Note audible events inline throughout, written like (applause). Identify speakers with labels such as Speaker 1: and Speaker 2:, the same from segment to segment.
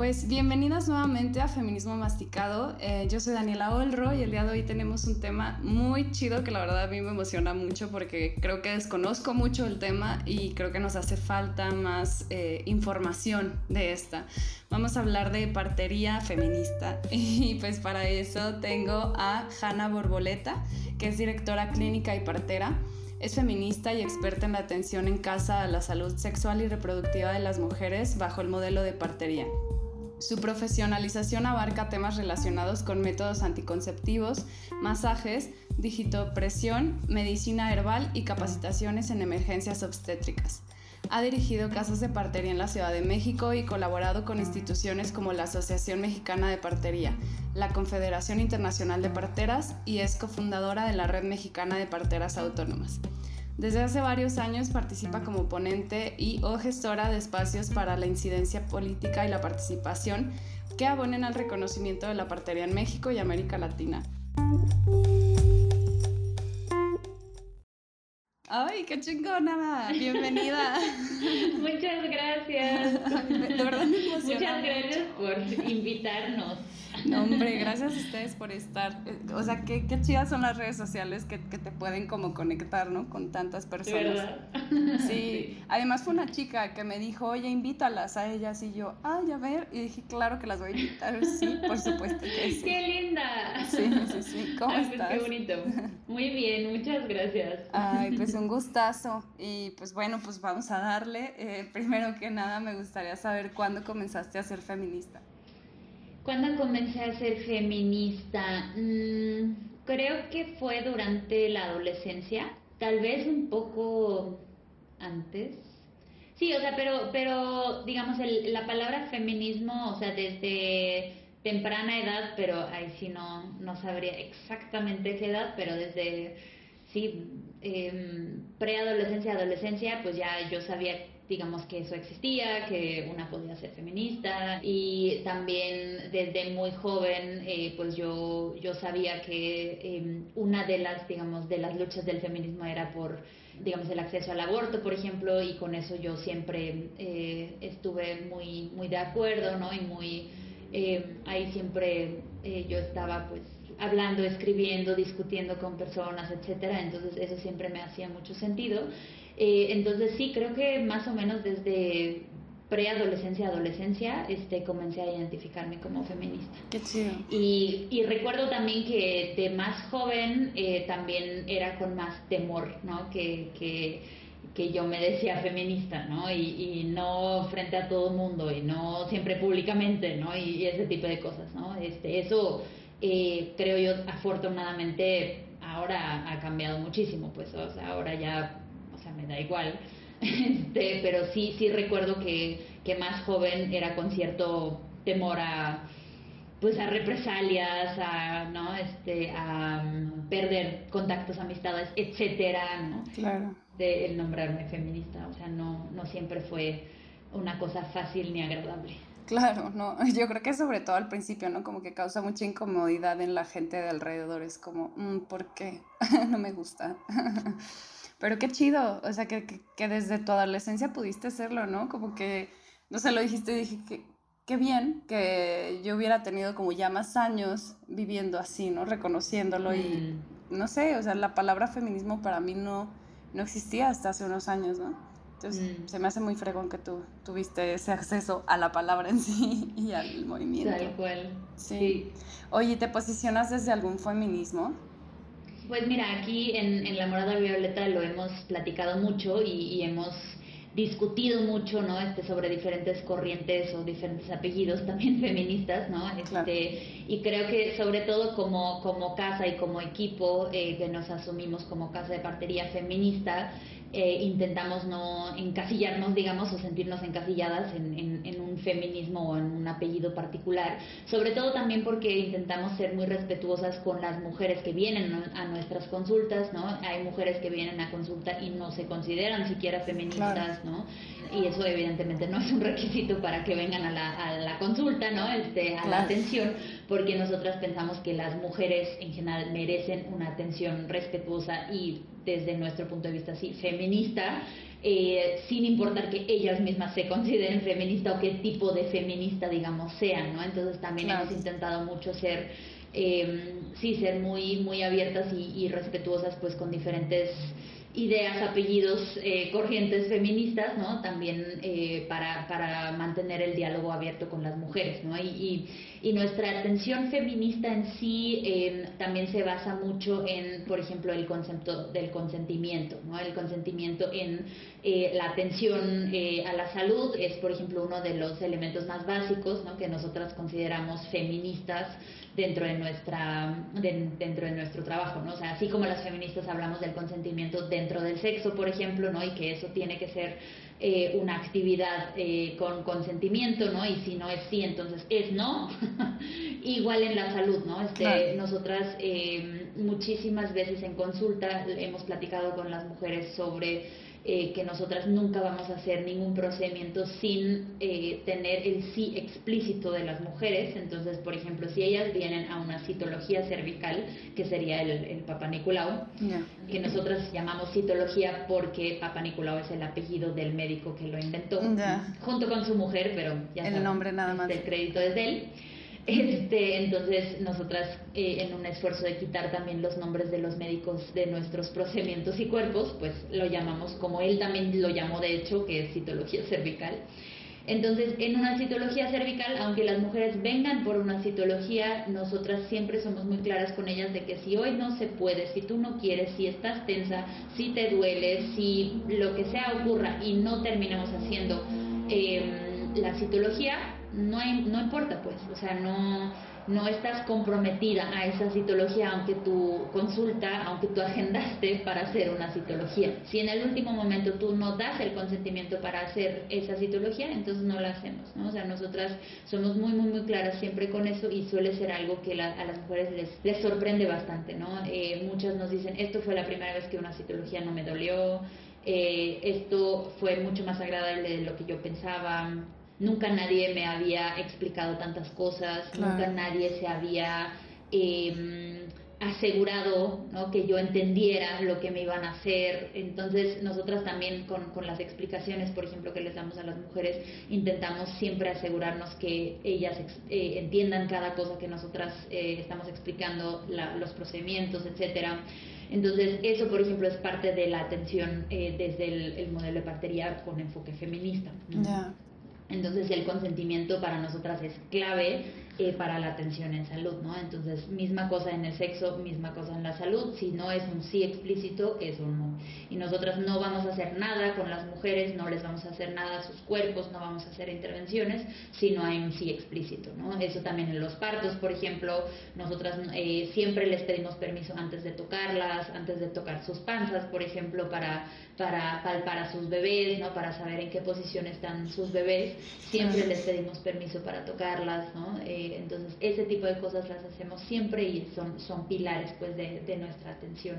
Speaker 1: Pues bienvenidas nuevamente a Feminismo Masticado. Eh, yo soy Daniela Olro y el día de hoy tenemos un tema muy chido que la verdad a mí me emociona mucho porque creo que desconozco mucho el tema y creo que nos hace falta más eh, información de esta. Vamos a hablar de partería feminista (laughs) y pues para eso tengo a Hanna Borboleta, que es directora clínica y partera. Es feminista y experta en la atención en casa a la salud sexual y reproductiva de las mujeres bajo el modelo de partería. Su profesionalización abarca temas relacionados con métodos anticonceptivos, masajes, digitopresión, medicina herbal y capacitaciones en emergencias obstétricas. Ha dirigido casos de partería en la Ciudad de México y colaborado con instituciones como la Asociación Mexicana de Partería, la Confederación Internacional de Parteras y es cofundadora de la Red Mexicana de Parteras Autónomas. Desde hace varios años participa como ponente y o gestora de espacios para la incidencia política y la participación que abonen al reconocimiento de la partería en México y América Latina. ¡Ay, qué chingona! Bienvenida. (laughs)
Speaker 2: Muchas gracias. (laughs)
Speaker 1: De verdad me.
Speaker 2: Muchas gracias por invitarnos.
Speaker 1: No, hombre, (laughs) gracias a ustedes por estar. Eh, o sea, qué, qué chidas son las redes sociales que, que, te pueden como conectar, ¿no? Con tantas personas. Sí. (laughs) sí. Además fue una chica que me dijo, oye, invítalas a ellas. Y yo, ay, a ver. Y dije, claro que las voy a invitar. (laughs) Sí, por supuesto que sí.
Speaker 2: ¡Qué linda!
Speaker 1: Sí, sí, sí. ¿Cómo
Speaker 2: Ay,
Speaker 1: estás?
Speaker 2: Pues qué bonito. Muy bien, muchas gracias.
Speaker 1: Ay, pues un gustazo. Y pues bueno, pues vamos a darle. Eh, primero que nada, me gustaría saber cuándo comenzaste a ser feminista.
Speaker 2: ¿Cuándo comencé a ser feminista? Mm, creo que fue durante la adolescencia, tal vez un poco antes. Sí, o sea, pero, pero digamos, el, la palabra feminismo, o sea, desde temprana edad, pero ahí sí no, no sabría exactamente qué edad, pero desde, sí, eh, preadolescencia, adolescencia, pues ya yo sabía digamos que eso existía, que una podía ser feminista y también desde muy joven eh, pues yo, yo sabía que eh, una de las digamos de las luchas del feminismo era por digamos el acceso al aborto por ejemplo y con eso yo siempre eh, estuve muy muy de acuerdo no y muy ahí siempre yo estaba pues hablando, escribiendo, discutiendo con personas, etcétera. Entonces eso siempre me hacía mucho sentido. Eh, entonces sí, creo que más o menos desde preadolescencia, adolescencia, este, comencé a identificarme como feminista.
Speaker 1: Qué chido.
Speaker 2: Y, y recuerdo también que de más joven eh, también era con más temor, ¿no? Que, que, que yo me decía feminista, ¿no? Y, y, no frente a todo el mundo y no siempre públicamente, ¿no? Y, y ese tipo de cosas, ¿no? Este, eso eh, creo yo afortunadamente ahora ha cambiado muchísimo, pues, o sea, ahora ya, sea, me da igual, (laughs) este, pero sí, sí recuerdo que, que más joven era con cierto temor a pues a represalias, a no, este, a um, perder contactos, amistades, etcétera, ¿no?
Speaker 1: Claro.
Speaker 2: De el nombrarme feminista, o sea, no, no siempre fue una cosa fácil ni agradable.
Speaker 1: Claro, no, (laughs) yo creo que sobre todo al principio, ¿no? Como que causa mucha incomodidad en la gente de alrededor, es como, mmm, ¿por qué? (laughs) no me gusta. Pero qué chido, o sea, que, que, que, desde tu adolescencia pudiste hacerlo, ¿no? Como que, no sé, lo dijiste y dije que qué bien que yo hubiera tenido como ya más años viviendo así, ¿no? Reconociéndolo mm. y, no sé, o sea, la palabra feminismo para mí no, no existía hasta hace unos años, ¿no? Entonces, mm. se me hace muy fregón que tú tuviste ese acceso a la palabra en sí (laughs) y al movimiento.
Speaker 2: Tal cual.
Speaker 1: Sí. sí. Oye, ¿te posicionas desde algún feminismo?
Speaker 2: Pues mira, aquí en, en La Morada Violeta lo hemos platicado mucho y, y hemos discutido mucho, ¿no? Este, sobre diferentes corrientes o diferentes apellidos también (laughs) feministas, ¿no? Este,
Speaker 1: claro.
Speaker 2: Y creo que sobre todo como, como casa y como equipo eh, que nos asumimos como casa de partería feminista, eh, intentamos no encasillarnos, digamos, o sentirnos encasilladas en, en, en, un feminismo o en un apellido particular, sobre todo también porque intentamos ser muy respetuosas con las mujeres que vienen a nuestras consultas, ¿no? Hay mujeres que vienen a consulta y no se consideran siquiera feministas,
Speaker 1: claro.
Speaker 2: ¿no? Y eso evidentemente no es un requisito para que vengan a la, a la consulta, ¿no? Este, a claro. la atención, porque nosotras pensamos que las mujeres en general merecen una atención respetuosa y desde nuestro punto de vista sí feminista eh, sin importar que ellas mismas se (laughs) consideren feministas o qué tipo de feminista, digamos, sean, ¿no? Entonces también hemos intentado mucho ser, eh, sí, ser muy, muy abiertas y, y respetuosas pues con diferentes ideas, apellidos, eh, corrientes feministas, ¿no? También eh, para, para, mantener el diálogo abierto con las mujeres, ¿no? Y, y, nuestra atención feminista en sí eh, también se basa mucho en, por ejemplo, el concepto del consentimiento, ¿no? El consentimiento en la atención a la salud es, por ejemplo, uno de los elementos más básicos, ¿no? Que nosotras consideramos feministas dentro de nuestra dentro de nuestro trabajo, ¿no? O sea, así como las feministas hablamos del consentimiento dentro del sexo, por ejemplo, ¿no? Y que eso tiene que ser eh, una actividad eh, con consentimiento, ¿no? Y si no es sí, entonces es no. (laughs) Igual en la salud, ¿no? Este, Nosotras eh, muchísimas veces en consulta hemos platicado con las mujeres sobre eh, que nosotras nunca vamos a hacer ningún procedimiento sin eh, tener el sí explícito de las mujeres. Entonces, por ejemplo, si ellas vienen a una citología cervical, que sería el, el Papa Nicolau, que nosotras llamamos citología porque Papa Nicolau es el apellido del médico que lo inventó, junto con su mujer, pero ya
Speaker 1: el nombre nada más.
Speaker 2: El crédito es de él. Este, entonces, nosotras, eh, en un esfuerzo de quitar también los nombres de los médicos de nuestros procedimientos y cuerpos, pues lo llamamos como él también lo llamó, de hecho, que es citología (laughs) cervical. Entonces, en una citología cervical, aunque las mujeres vengan por una citología, nosotras siempre somos muy claras con ellas de que si hoy no se puede, si tú no quieres, si estás tensa, si te duele, si lo que sea ocurra y no terminamos haciendo eh, la citología, no, no importa pues, o sea, no, no estás comprometida a esa citología aunque tu consulta, aunque tú agendaste para hacer una citología. Si en el último momento tú no das el consentimiento para hacer esa citología, entonces no la hacemos, ¿no? O sea, nosotras somos muy, muy, muy claras siempre con eso y suele ser algo que a las mujeres les, les sorprende bastante, ¿no? Eh, muchas nos dicen, esto fue la primera vez que una citología no me dolió, eh, esto fue mucho más agradable de lo que yo pensaba, nunca nadie me había explicado tantas cosas, nunca nadie se había em, asegurado ¿no? que yo entendiera lo que me iban a hacer. Entonces nosotras también con, con, las explicaciones, por ejemplo, que les damos a las mujeres, intentamos siempre asegurarnos que ellas eh, entiendan cada cosa que nosotras eh, estamos explicando, los procedimientos, etcétera. Entonces, eso, por ejemplo, es parte de la atención eh, desde el, modelo de partería con enfoque feminista. Entonces el consentimiento para nosotras es clave eh, para la atención en salud, ¿no? Entonces, misma cosa en el sexo, misma cosa en la salud. Si no es un sí explícito, es un no. Y nosotras no vamos a hacer nada con las mujeres, no les vamos a hacer nada a sus cuerpos, no vamos a hacer intervenciones si no hay un sí explícito, ¿no? Eso también en los partos, por ejemplo, nosotras eh, siempre les pedimos permiso antes de tocarlas, antes de tocar sus panzas, por ejemplo, para, para palpar a sus bebés, ¿no? Para saber en qué posición están sus bebés. Siempre les pedimos permiso para tocarlas, ¿no? Eh, entonces, ese tipo de cosas las hacemos siempre y son, son pilares pues, de, nuestra atención.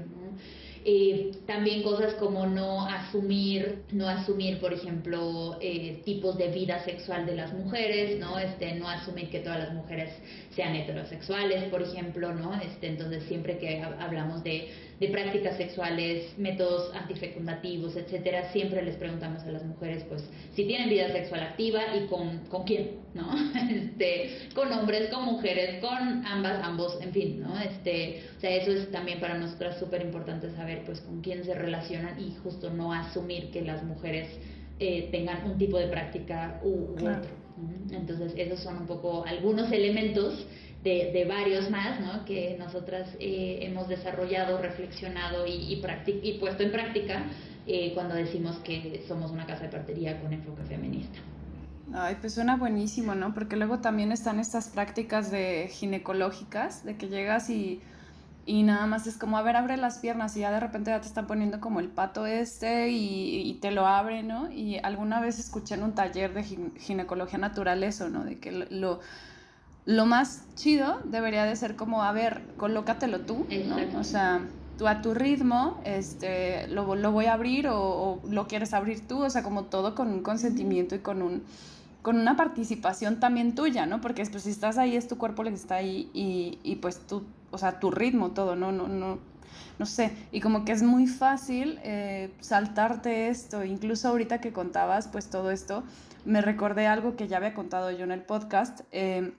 Speaker 2: Eh, también cosas como no asumir, no asumir, por ejemplo, eh, tipos de vida sexual de las mujeres, ¿no? Este, no asumir que todas las mujeres sean heterosexuales, por ejemplo, ¿no? Este, entonces, siempre que hablamos de de prácticas sexuales, métodos antifecundativos, etcétera, siempre les preguntamos a las mujeres, pues, si tienen vida sexual activa y con, con quién, ¿no? (laughs) Este, con hombres, con mujeres, con ambas, ambos, en fin, ¿no? Este, o sea, eso es también para nosotras súper importante saber, pues, con quién se relacionan y justo no asumir que las mujeres eh, tengan un tipo de práctica u, otro. Entonces, esos son un poco algunos elementos de, de varios más ¿no? que nosotras eh, hemos desarrollado, reflexionado y, y, y puesto en práctica eh, cuando decimos que somos una casa de partería con enfoque feminista.
Speaker 1: Ay, pues suena buenísimo, ¿no? Porque luego también están estas prácticas de ginecológicas, de que llegas y, y nada más es como, a ver, abre las piernas y ya de repente ya te están poniendo como el pato este y, y te lo abre, ¿no? Y alguna vez escuché en un taller de ginecología natural eso, ¿no? De que lo lo más chido debería de ser como, a ver, colócatelo tú, ¿no? O sea, tú a tu ritmo, este, lo, lo voy a abrir o, lo quieres abrir tú, o sea, como todo con un consentimiento y con un con una participación también tuya, ¿no? Porque pues, si estás ahí es tu cuerpo el que está ahí y, y pues tú, o sea, tu ritmo, todo, ¿no? No, no, no sé, y como que es muy fácil eh, saltarte esto, incluso ahorita que contabas pues todo esto, me recordé algo que ya había contado yo en el podcast. Eh,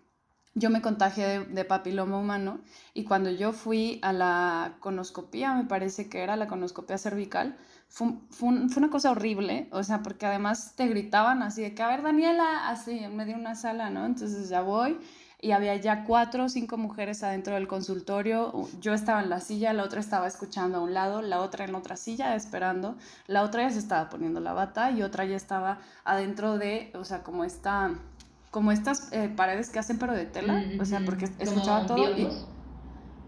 Speaker 1: yo me contagié de, papiloma humano y cuando yo fui a la conoscopía, me parece que era la conoscopía cervical, fue, fue, una cosa horrible, o sea, porque además te gritaban así de que, a ver, Daniela, así en medio de una sala, ¿no? Entonces ya voy y había ya cuatro o cinco mujeres adentro del consultorio. Yo estaba en la silla, la otra estaba escuchando a un lado, la otra en otra silla esperando, la otra ya se estaba poniendo la bata y otra ya estaba adentro de, o sea, como esta como estas eh, paredes que hacen pero de tela, o sea, porque escuchaba todo y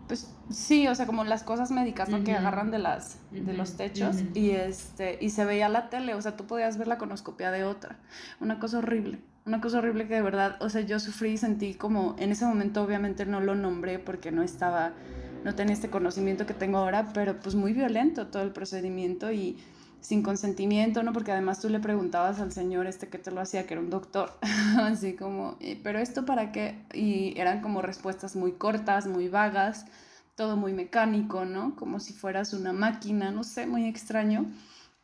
Speaker 1: pues sí, o sea, como las cosas médicas, ¿no? Que agarran de las de los techos y este y se veía la tele, o sea, tú podías ver la conoscopia de otra. Una cosa horrible, una cosa horrible que de verdad, o sea, yo sufrí y sentí como en ese momento obviamente no lo nombré porque no estaba no tenía este conocimiento que tengo ahora, pero pues muy violento todo el procedimiento y sin consentimiento, ¿no? Porque además tú le preguntabas al señor este que te lo hacía, que era un doctor, (laughs) así como, pero esto para qué? Y eran como respuestas muy cortas, muy vagas, todo muy mecánico, ¿no? Como si fueras una máquina, no sé, muy extraño.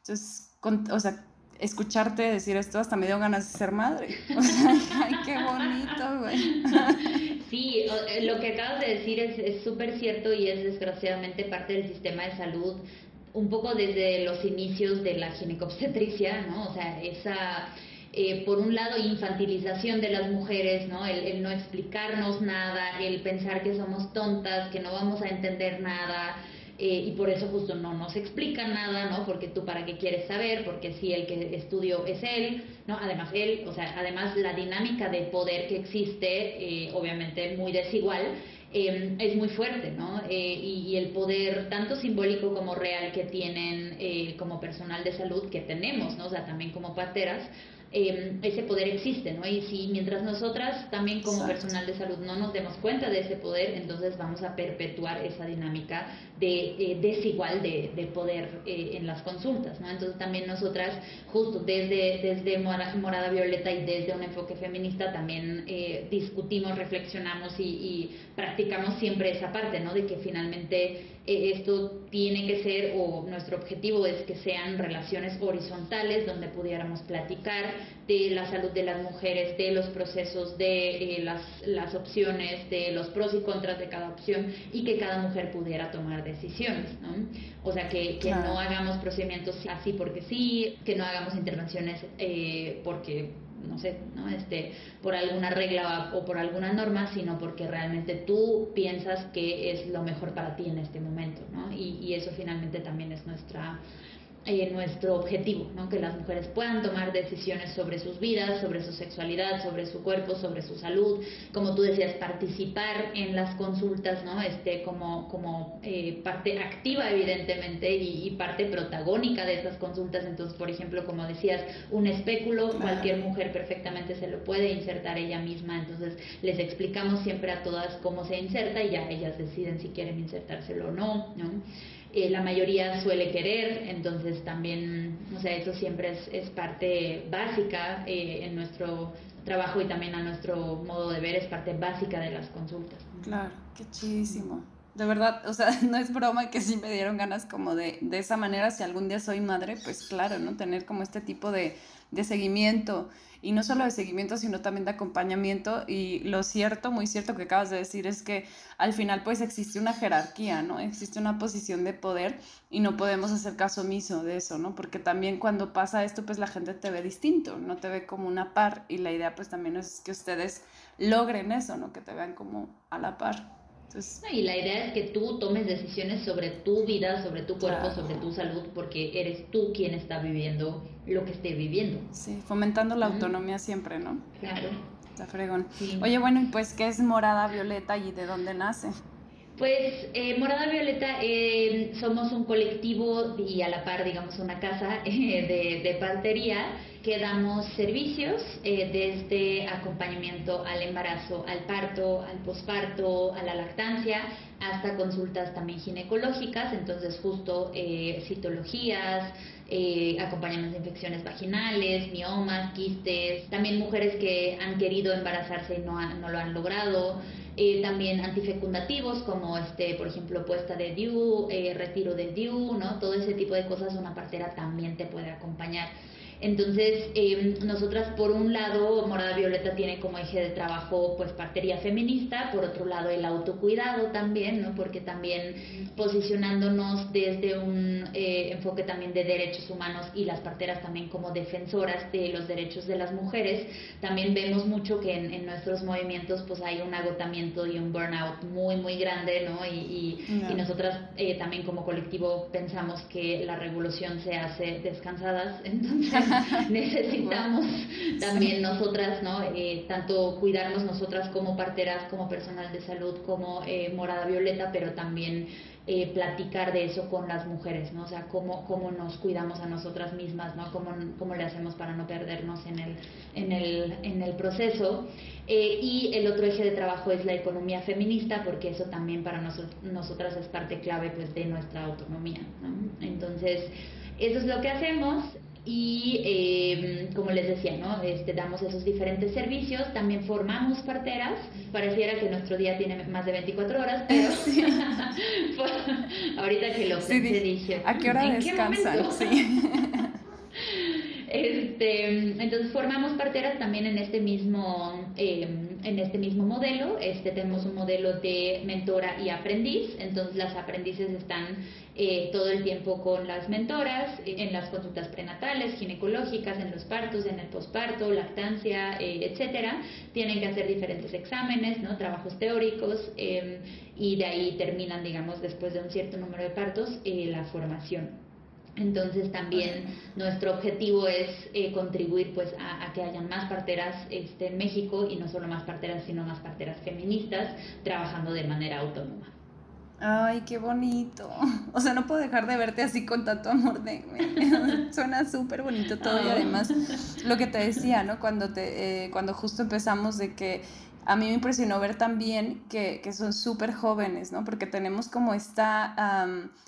Speaker 1: Entonces, o sea, escucharte decir esto hasta me dio ganas de ser madre. (laughs) O sea, ay, qué bonito, güey. (laughs)
Speaker 2: Sí, eh, lo que acabas de decir es súper cierto y es desgraciadamente parte del sistema de salud un poco desde los inicios de la ginecobstetricia, ¿no? O sea, esa, eh, por un lado, infantilización de las mujeres, ¿no? El, no explicarnos nada, el pensar que somos tontas, que no vamos a entender nada, eh, y por eso justo no nos explica nada, ¿no? Porque tú para qué quieres saber, porque si el que estudió es él, ¿no? Además él, o sea, además la dinámica de poder que existe, eh, obviamente muy desigual, Em, es muy fuerte, ¿no? Eh, y, el poder tanto simbólico como real que tienen eh, como personal de salud que tenemos, ¿no? O sea, también como parteras, Em, ese poder existe, ¿no? Y si mientras nosotras también como personal de salud no nos demos cuenta de ese poder, entonces vamos a perpetuar esa dinámica de eh, desigual de, de poder eh, en las consultas, ¿no? Entonces también nosotras, justo desde, desde Morada Violeta y desde un enfoque feminista, también eh, discutimos, reflexionamos y, y, practicamos siempre esa parte, ¿no? De que finalmente esto tiene que ser, o nuestro objetivo es que sean relaciones horizontales donde pudiéramos platicar de la salud de las mujeres, de los procesos, de eh, las, las opciones, de los pros y contras de cada opción y que cada mujer pudiera tomar decisiones, ¿no? O sea, que, que no hagamos procedimientos así porque sí, que no hagamos intervenciones eh, porque no sé, ¿no? Este, por alguna regla o por alguna norma, sino porque realmente tú piensas que es lo mejor para ti en este momento, ¿no? Y, y eso finalmente también es nuestra eh, nuestro objetivo, ¿no? que las mujeres puedan tomar decisiones sobre sus vidas, sobre su sexualidad, sobre su cuerpo, sobre su salud, como tú decías, participar en las consultas, ¿no? este, como, como eh, parte activa evidentemente y, parte protagónica de esas consultas. Entonces, por ejemplo, como decías, un espéculo, cualquier mujer perfectamente se lo puede insertar ella misma, entonces les explicamos siempre a todas cómo se inserta y ya ellas deciden si quieren insertárselo o no. ¿no? Eh, la mayoría suele querer, entonces también, o sea, eso siempre es, es parte básica eh, en nuestro trabajo y también a nuestro modo de ver, es parte básica de las consultas.
Speaker 1: Claro, qué chidísimo. De verdad, o sea, (laughs) no es broma que sí me dieron ganas como de, de esa manera, si algún día soy madre, pues claro, ¿no? Tener como este tipo de, de seguimiento y no solo de seguimiento, sino también de acompañamiento. Y lo cierto, muy cierto que acabas de decir es que al final pues existe una jerarquía, ¿no? Existe una posición de poder y no podemos hacer caso omiso de eso, ¿no? Porque también cuando pasa esto pues la gente te ve distinto, no te ve como una par y la idea pues también es que ustedes logren eso, ¿no? Que te vean como a la par
Speaker 2: y la idea es que tú tomes decisiones sobre tu vida, sobre tu cuerpo, sobre tu salud, porque eres tú quien está viviendo lo que esté viviendo.
Speaker 1: Sí, fomentando la autonomía siempre, ¿no?
Speaker 2: Claro.
Speaker 1: Está fregón. Oye, bueno, y pues, ¿qué es Morada Violeta y de dónde nace?
Speaker 2: Pues eh, Morada Violeta eh, somos un colectivo y a la par, digamos, una casa (laughs) eh, de, de partería que damos servicios eh, desde acompañamiento al embarazo, al parto, al posparto, a la lactancia, hasta consultas también ginecológicas, entonces justo eh, citologías, eh, acompañamiento de infecciones vaginales, miomas, quistes, también mujeres que han querido embarazarse y no, no lo han logrado, eh, también antifecundativos como este, por ejemplo, puesta de DIU, eh, retiro de DIU, ¿no? Todo ese tipo de cosas una partera también te puede acompañar. Entonces, eh, nosotras por un lado, Morada Violeta tiene como eje de trabajo pues partería feminista, por otro lado el autocuidado también, ¿no? Porque también posicionándonos desde un eh, enfoque también de derechos humanos y las parteras también como defensoras de los derechos de las mujeres, también vemos mucho que en, nuestros movimientos pues hay un agotamiento y un burnout muy muy grande, ¿no? Y, y, nosotras eh, también como colectivo pensamos que la revolución se hace descansadas, (laughs) entonces (laughs) necesitamos también nosotras, ¿no? Eh, tanto cuidarnos nosotras como parteras, como personal de salud, como eh, Morada Violeta, pero también eh, platicar de eso con las mujeres, ¿no? O sea, cómo, cómo nos cuidamos a nosotras mismas, ¿no? Cómo, cómo le hacemos para no perdernos en el, en el, en el proceso. y el otro eje de trabajo es la economía feminista, porque eso también para nosotras es parte clave pues, de nuestra autonomía. ¿no? Entonces, eso es lo que hacemos y em, como les decía, ¿no? Este, damos esos diferentes servicios, también formamos parteras, pareciera que nuestro día tiene más de 24 horas, pero (laughs) (laughs) ahorita que lo pensé dije,
Speaker 1: ¿a qué hora descansan? sí. (laughs)
Speaker 2: Este, entonces formamos parteras también en este mismo, em, en este mismo modelo. Este, tenemos un modelo de mentora y aprendiz. Entonces las aprendices están eh, todo el tiempo con las mentoras, en las consultas prenatales, ginecológicas, en los partos, en el posparto, lactancia, eh, etcétera. Tienen que hacer diferentes exámenes, ¿no? trabajos teóricos em, y de ahí terminan, digamos, después de un cierto número de partos, eh, la formación. Entonces también nuestro objetivo es eh, contribuir pues a, que hayan más parteras este, en México y no solo más parteras sino más parteras feministas trabajando de manera autónoma.
Speaker 1: Ay, qué bonito. (laughs) O sea, no puedo dejar de verte así con tanto amor de... (laughs) Suena súper bonito todo y además lo que te decía, (laughs) ¿no? Cuando, te, eh, cuando justo empezamos de que a mí me impresionó ver también que, que son súper jóvenes, ¿no? Porque tenemos como este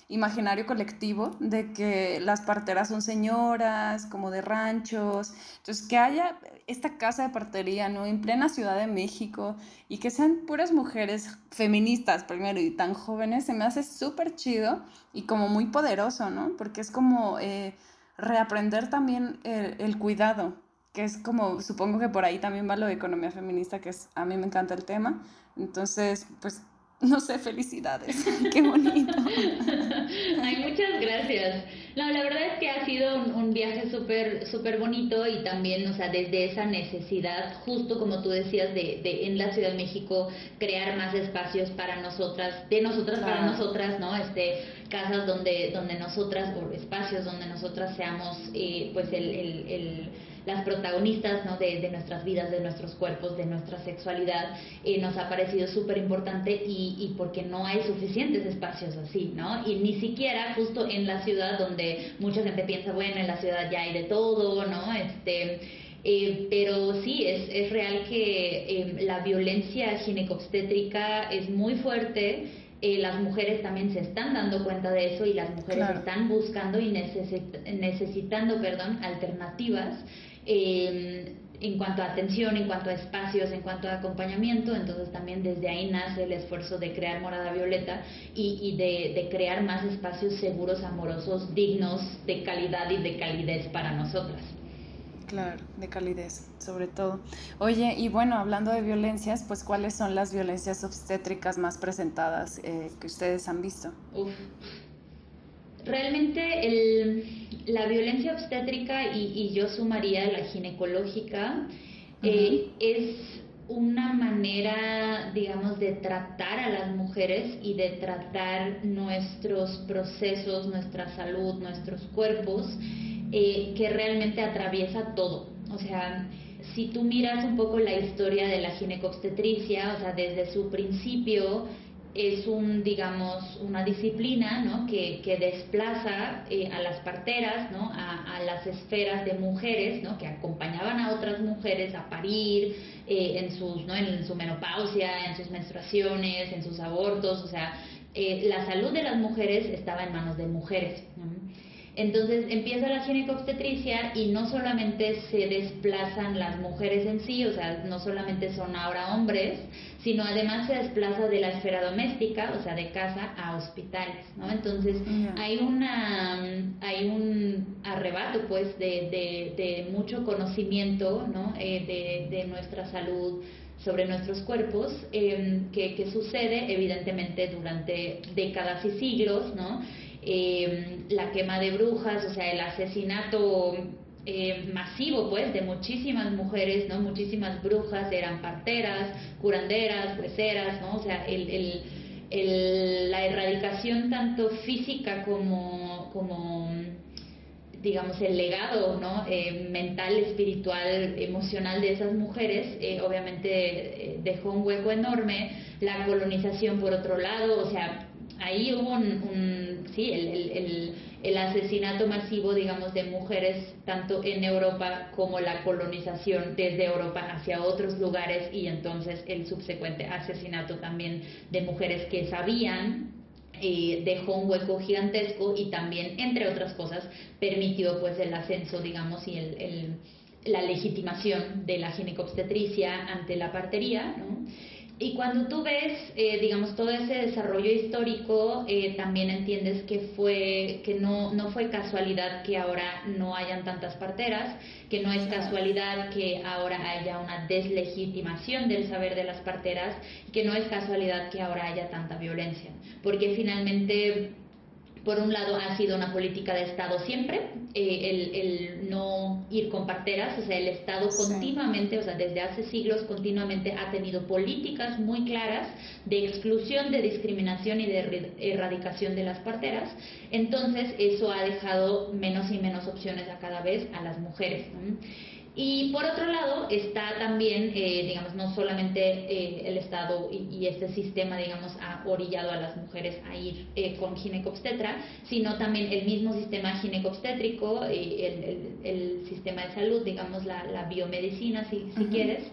Speaker 1: imaginario colectivo de que las parteras son señoras, como de ranchos. Entonces, que haya esta casa de partería, ¿no? En plena Ciudad de México y que sean puras mujeres feministas primero y tan jóvenes, se me hace súper chido y como muy poderoso, ¿no? Porque es como eh, reaprender también el, el cuidado, que es como, supongo que por ahí también va lo de economía feminista, que es, a mí me encanta el tema. Entonces, pues, (laughs) no sé, felicidades. (laughs) Qué bonito. (laughs)
Speaker 2: Ay, muchas gracias. No, la verdad es que ha sido un, viaje súper, súper bonito y también, o sea, desde esa necesidad, justo como tú decías, de, de en la Ciudad de México crear más espacios para nosotras, de nosotras para nosotras, ¿no? Este, casas donde, donde nosotras, o espacios donde nosotras seamos, eh, pues, el, el, el las protagonistas ¿no? de, de, nuestras vidas, de nuestros cuerpos, de nuestra sexualidad, eh, nos ha parecido súper importante y, y, porque no hay suficientes espacios así, ¿no? Y ni siquiera justo en la ciudad donde mucha gente piensa, bueno, en la ciudad ya hay de todo, ¿no? Este, eh, pero sí, es, es real que em, la violencia ginecobstétrica es muy fuerte. Eh, las mujeres también se están dando cuenta de eso y las mujeres están buscando y necesitando perdón, alternativas eh, en cuanto a atención, en cuanto a espacios, en cuanto a acompañamiento, entonces también desde ahí nace el esfuerzo de crear Morada Violeta y, y de, de, crear más espacios seguros, amorosos, dignos, de calidad y de calidez para nosotras.
Speaker 1: Claro, de calidez, sobre todo. Oye, y bueno, hablando de violencias, pues ¿cuáles son las violencias obstétricas más presentadas eh, que ustedes han visto?
Speaker 2: Uf. Realmente el la violencia obstétrica y, yo sumaría la ginecológica eh, es una manera, digamos, de tratar a las mujeres y de tratar nuestros procesos, nuestra salud, nuestros cuerpos, eh, que realmente atraviesa todo. O sea, si tú miras un poco la historia de la ginecobstetricia, o sea, desde su principio, es un, digamos, una disciplina ¿no? que, que desplaza eh, a las parteras ¿no? a, las esferas de mujeres ¿no? que acompañaban a otras mujeres a parir eh, en, sus, ¿no? en su menopausia, en sus menstruaciones, en sus abortos, o sea, eh, la salud de las mujeres estaba en manos de mujeres. Entonces empieza la ginecobstetricia y no solamente se desplazan las mujeres en sí, o sea, no solamente son ahora hombres, sino además se desplaza de la esfera doméstica, o sea, de casa a hospitales, ¿no? Entonces hay una hay un arrebato, pues, de, de, mucho conocimiento, ¿no? Eh, de, de nuestra salud sobre nuestros cuerpos em, que, que, sucede evidentemente durante décadas y siglos, ¿no? Em, la quema de brujas, o sea, el asesinato eh, masivo, pues, de muchísimas mujeres, ¿no? Muchísimas brujas, eran parteras, curanderas, hueseras, ¿no? O sea, el, el, la erradicación tanto física como, como digamos, el legado ¿no? Eh, mental, espiritual, emocional de esas mujeres, eh, obviamente dejó un hueco enorme. La colonización, por otro lado, o sea, ahí hubo un, sí, el, el, asesinato masivo, digamos, de mujeres tanto en Europa como la colonización desde Europa hacia otros lugares y entonces el subsecuente asesinato también de mujeres que sabían eh, dejó un hueco gigantesco y también, entre otras cosas, permitió pues el ascenso, digamos, y el, la legitimación de la ginecobstetricia ante la partería, ¿no? Y cuando tú ves, eh, digamos, todo ese desarrollo histórico, eh, también entiendes que fue que no, no fue casualidad que ahora no hayan tantas parteras, que no es casualidad que ahora haya una deslegitimación del saber de las parteras, que no es casualidad que ahora haya tanta violencia, porque finalmente por un lado ha sido una política de Estado siempre, eh, el, el, no ir con parteras, o sea, el Estado continuamente, o sea, desde hace siglos continuamente ha tenido políticas muy claras de exclusión, de discriminación y de erradicación de las parteras, entonces eso ha dejado menos y menos opciones a cada vez a las mujeres. Y por otro lado está también, eh, digamos, no solamente eh, el Estado y, este sistema, digamos, ha orillado a las mujeres a ir eh, con ginecobstetra, sino también el mismo sistema ginecobstétrico, el, el, sistema de salud, digamos, la, biomedicina, si, si quieres,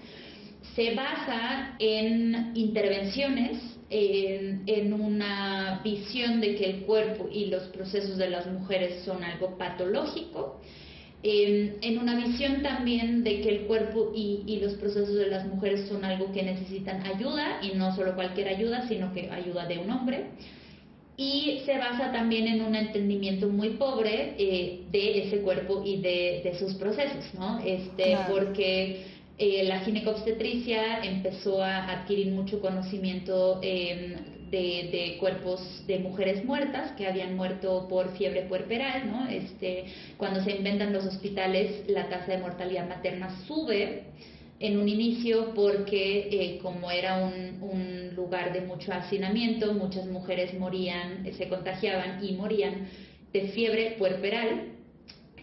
Speaker 2: se basa en intervenciones en, en, una visión de que el cuerpo y los procesos de las mujeres son algo patológico en una visión también de que el cuerpo y, y, los procesos de las mujeres son algo que necesitan ayuda y no solo cualquier ayuda, sino que ayuda de un hombre. Y se basa también en un entendimiento muy pobre eh, de ese cuerpo y de, de, sus procesos, ¿no? Este, Porque eh, la ginecobstetricia empezó a adquirir mucho conocimiento eh, de, cuerpos de mujeres muertas que habían muerto por fiebre puerperal, ¿no? Este, cuando se inventan los hospitales, la tasa de mortalidad materna sube en un inicio porque eh, como era un, un, lugar de mucho hacinamiento, muchas mujeres morían, se contagiaban y morían de fiebre puerperal,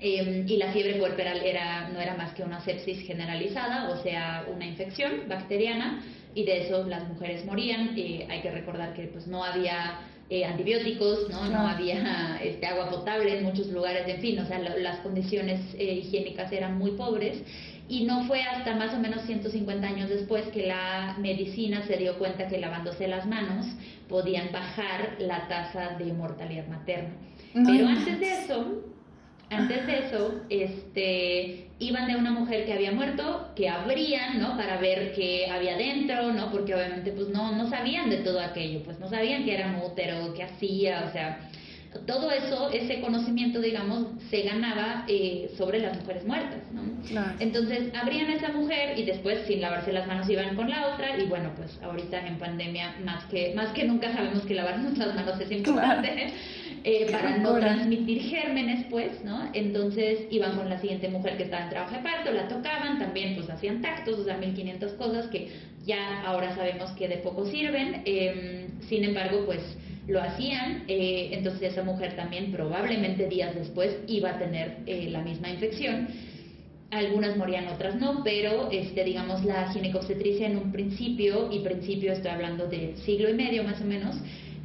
Speaker 2: em, y la fiebre puerperal era, no era más que una sepsis generalizada, o sea, una infección bacteriana, y de eso las mujeres morían. Eh, hay que recordar que pues no había eh, antibióticos, ¿no? no había este, agua potable en muchos lugares, en fin, o sea, las condiciones eh, higiénicas eran muy pobres. Y no fue hasta más o menos 150 años después que la medicina se dio cuenta que lavándose las manos podían bajar la tasa de mortalidad materna. Pero antes de eso, antes de eso, este, iban de una mujer que había muerto, que abrían, ¿no? Para ver qué había dentro, ¿no? Porque obviamente, pues no, no sabían de todo aquello, pues no sabían que era útero, qué hacía, o sea, todo eso, ese conocimiento, digamos, se ganaba eh, sobre las mujeres muertas, ¿no? Entonces, abrían a esa mujer y después, sin lavarse las manos, iban con la otra y bueno, pues ahorita en pandemia, más que, más que nunca sabemos que lavarnos las manos es importante. Eh, para no transmitir gérmenes, pues, ¿no? Entonces iban con la siguiente mujer que estaba en trabajo de parto, la tocaban, también pues hacían tactos, o sea, 1500 cosas que ya ahora sabemos que de poco sirven, em, sin embargo, pues lo hacían, eh, entonces esa mujer también probablemente días después iba a tener eh, la misma infección. algunas morían, otras no, pero este, digamos la ginecobstetricia en un principio, y principio estoy hablando de siglo y medio más o menos,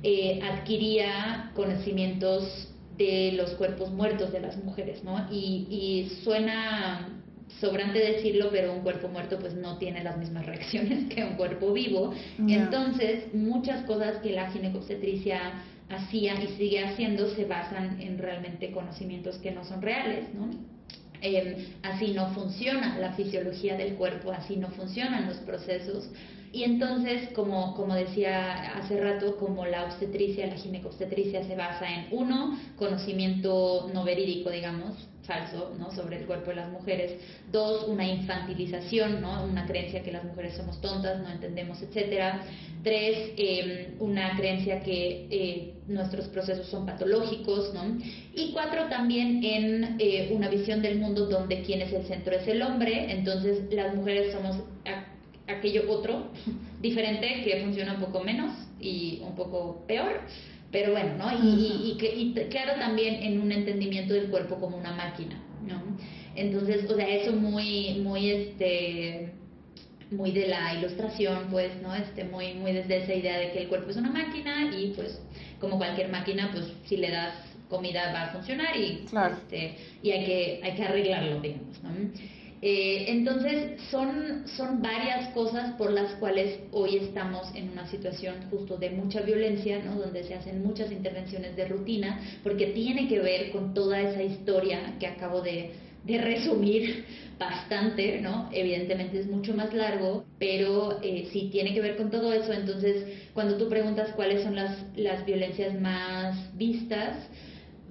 Speaker 2: eh, adquiría conocimientos de los cuerpos muertos de las mujeres, ¿no? Y, y suena sobrante decirlo, pero un cuerpo muerto pues no tiene las mismas reacciones (laughs) que un cuerpo vivo. Entonces, muchas cosas que la ginecobstetricia hacía y sigue haciendo se basan en realmente conocimientos que no son reales, ¿no? Em, así no funciona la fisiología del cuerpo, así no funcionan los procesos. Y entonces, como, como decía hace rato, como la obstetricia, la ginecobstetricia se basa en, uno, conocimiento no verídico, digamos, falso, ¿no? Sobre el cuerpo de las mujeres. Dos, una infantilización, ¿no? Una creencia que las mujeres somos tontas, no entendemos, etcétera. Tres, em, una creencia que eh, nuestros procesos son patológicos, ¿no? Y cuatro, también en eh, una visión del mundo donde quien es el centro es el hombre, entonces las mujeres somos aquello otro, (laughs) diferente, que funciona un poco menos y un poco peor, pero bueno, ¿no? Y, y, claro también en un entendimiento del cuerpo como una máquina, ¿no? Entonces, o sea, eso muy, muy, este, muy de la ilustración, pues, ¿no? Este, muy, muy desde esa idea de que el cuerpo es una máquina y pues, como cualquier máquina, pues, si le das comida va a funcionar y, este, y hay que, hay que arreglarlo, digamos, ¿no? Eh, entonces, son, son varias cosas por las cuales hoy estamos en una situación justo de mucha violencia, ¿no? donde se hacen muchas intervenciones de rutina, porque tiene que ver con toda esa historia que acabo de, de resumir (laughs) bastante, ¿no? Evidentemente es mucho más largo, pero eh, sí tiene que ver con todo eso. Entonces, cuando tú preguntas cuáles son las, las violencias más vistas,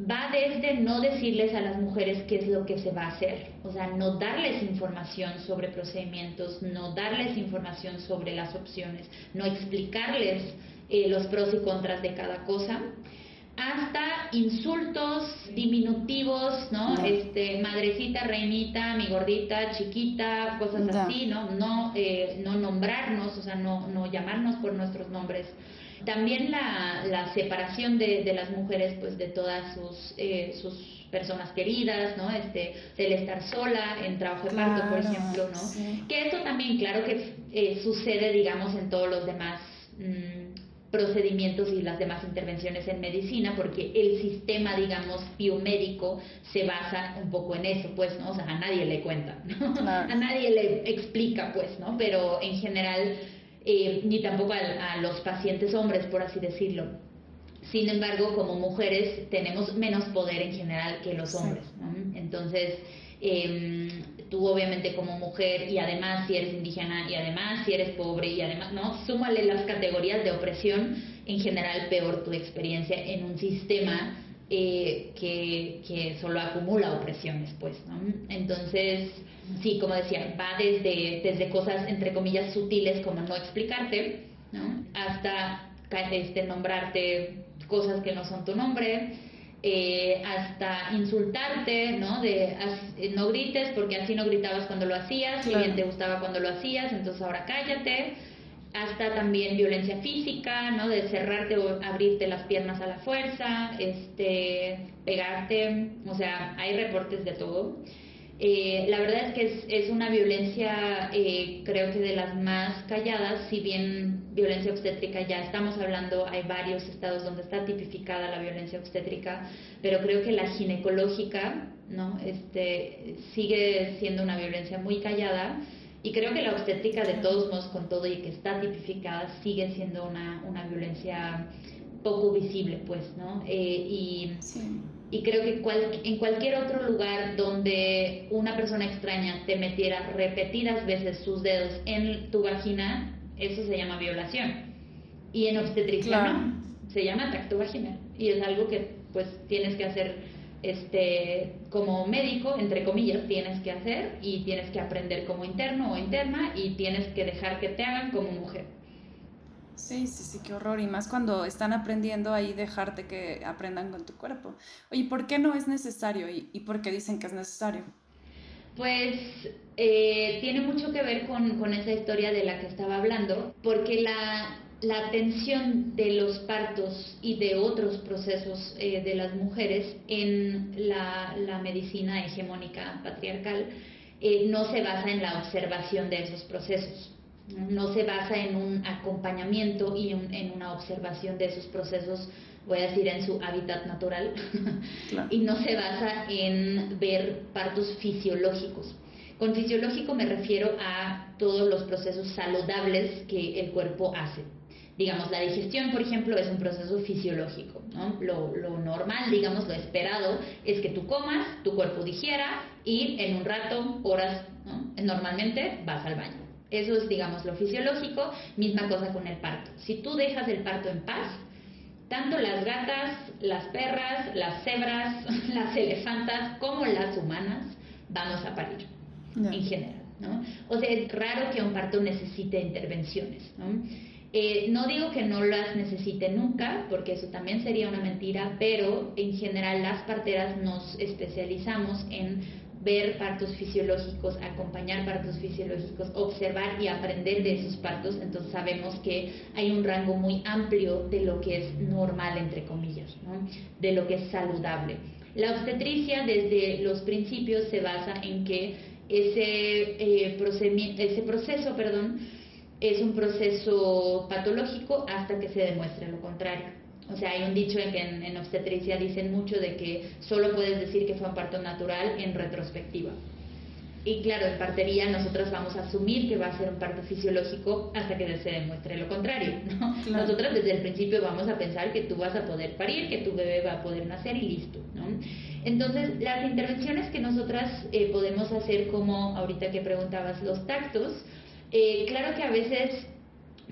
Speaker 2: va desde no decirles a las mujeres qué es lo que se va a hacer, o sea, no darles información sobre procedimientos, no darles información sobre las opciones, no explicarles eh, los pros y contras de cada cosa, hasta insultos diminutivos, ¿no? Este, madrecita, reinita, mi gordita, chiquita, cosas así, ¿no? No, eh, no nombrarnos, o sea, no, no llamarnos por nuestros nombres también la, la separación de, de, las mujeres, pues de todas sus, eh, sus personas queridas, ¿no? Este, el estar sola en trabajo de parto, por ejemplo, ¿no? Que esto también, claro que eh, sucede, digamos, en todos los demás mm, procedimientos y las demás intervenciones en medicina, porque el sistema, digamos, biomédico se basa un poco en eso, pues, ¿no? O sea, a nadie le cuenta, ¿no? A nadie le explica, pues, ¿no? Pero en general eh, ni tampoco a, los pacientes hombres, por así decirlo. Sin embargo, como mujeres tenemos menos poder en general que los hombres. Entonces, em, tú obviamente como mujer y además si eres indígena y además si eres pobre y además, ¿no? Súmale las categorías de opresión, en general peor tu experiencia en un sistema eh, que, que, solo acumula opresiones, pues, ¿no? Entonces, sí, como decía, va desde, desde cosas, entre comillas, sutiles como no explicarte, ¿no? Hasta este, nombrarte cosas que no son tu nombre, eh, hasta insultarte, ¿no? De no grites porque así no gritabas cuando lo hacías, y bien te gustaba cuando lo hacías, entonces ahora cállate hasta también violencia física, ¿no? De cerrarte o abrirte las piernas a la fuerza, este, pegarte, o sea, hay reportes de todo. Eh, la verdad es que es, es una violencia, eh, creo que de las más calladas, si bien violencia obstétrica ya estamos hablando, hay varios estados donde está tipificada la violencia obstétrica, pero creo que la ginecológica, ¿no? Este, sigue siendo una violencia muy callada y creo que la obstétrica, de todos modos, con todo y que está tipificada, sigue siendo una, una violencia poco visible, pues, ¿no? Eh, y, y, creo que en cualquier otro lugar donde una persona extraña te metiera repetidas veces sus dedos en tu vagina, eso se llama violación. Y en obstetricia no, se llama tacto vaginal. Y es algo que, pues, tienes que hacer este, como médico, entre comillas, tienes que hacer y tienes que aprender como interno o interna y tienes que dejar que te hagan como mujer.
Speaker 1: Sí, sí, sí, qué horror. Y más cuando están aprendiendo ahí, dejarte que aprendan con tu cuerpo. Oye, ¿por qué no es necesario y, y por qué dicen que es necesario?
Speaker 2: Pues eh, tiene mucho que ver con, con esa historia de la que estaba hablando, porque la, la atención de los partos y de otros procesos eh, de las mujeres en la, medicina hegemónica patriarcal eh, no se basa en la observación de esos procesos. No se basa en un acompañamiento y en una observación de esos procesos, voy a decir, en su hábitat natural. (laughs) y no se basa en ver partos fisiológicos. Con fisiológico me refiero a todos los procesos saludables que el cuerpo hace. Digamos, la digestión, por ejemplo, es un proceso fisiológico. Lo, normal, digamos, lo esperado es que tú comas, tu cuerpo digiera y en un rato, horas, normalmente vas al baño. Eso es, digamos, lo fisiológico. Misma cosa con el parto. Si tú dejas el parto en paz, tanto las gatas, las perras, las cebras, (laughs) las elefantas como las humanas vamos a parir en general. ¿no? O sea, es raro que un parto necesite intervenciones. ¿no? Eh, no digo que no las necesite nunca, porque eso también sería una mentira, pero en general las parteras nos especializamos en ver partos fisiológicos, acompañar partos fisiológicos, observar y aprender de esos partos, entonces sabemos que hay un rango muy amplio de lo que es normal, entre comillas, ¿no? de lo que es saludable. La obstetricia desde los principios se basa en que ese, eh, ese proceso perdón, es un proceso patológico hasta que se demuestre lo contrario. O sea, hay un dicho en que en, obstetricia dicen mucho de que solo puedes decir que fue un parto natural en retrospectiva. Y claro, en partería nosotros vamos a asumir que va a ser un parto fisiológico hasta que se demuestre lo contrario. ¿no? (laughs) Nosotras desde el principio vamos a pensar que tú vas a poder parir, que tu bebé va a poder nacer y listo. ¿no? Entonces, las intervenciones que nosotras eh, podemos hacer, como ahorita que preguntabas, los tactos, eh, claro que a veces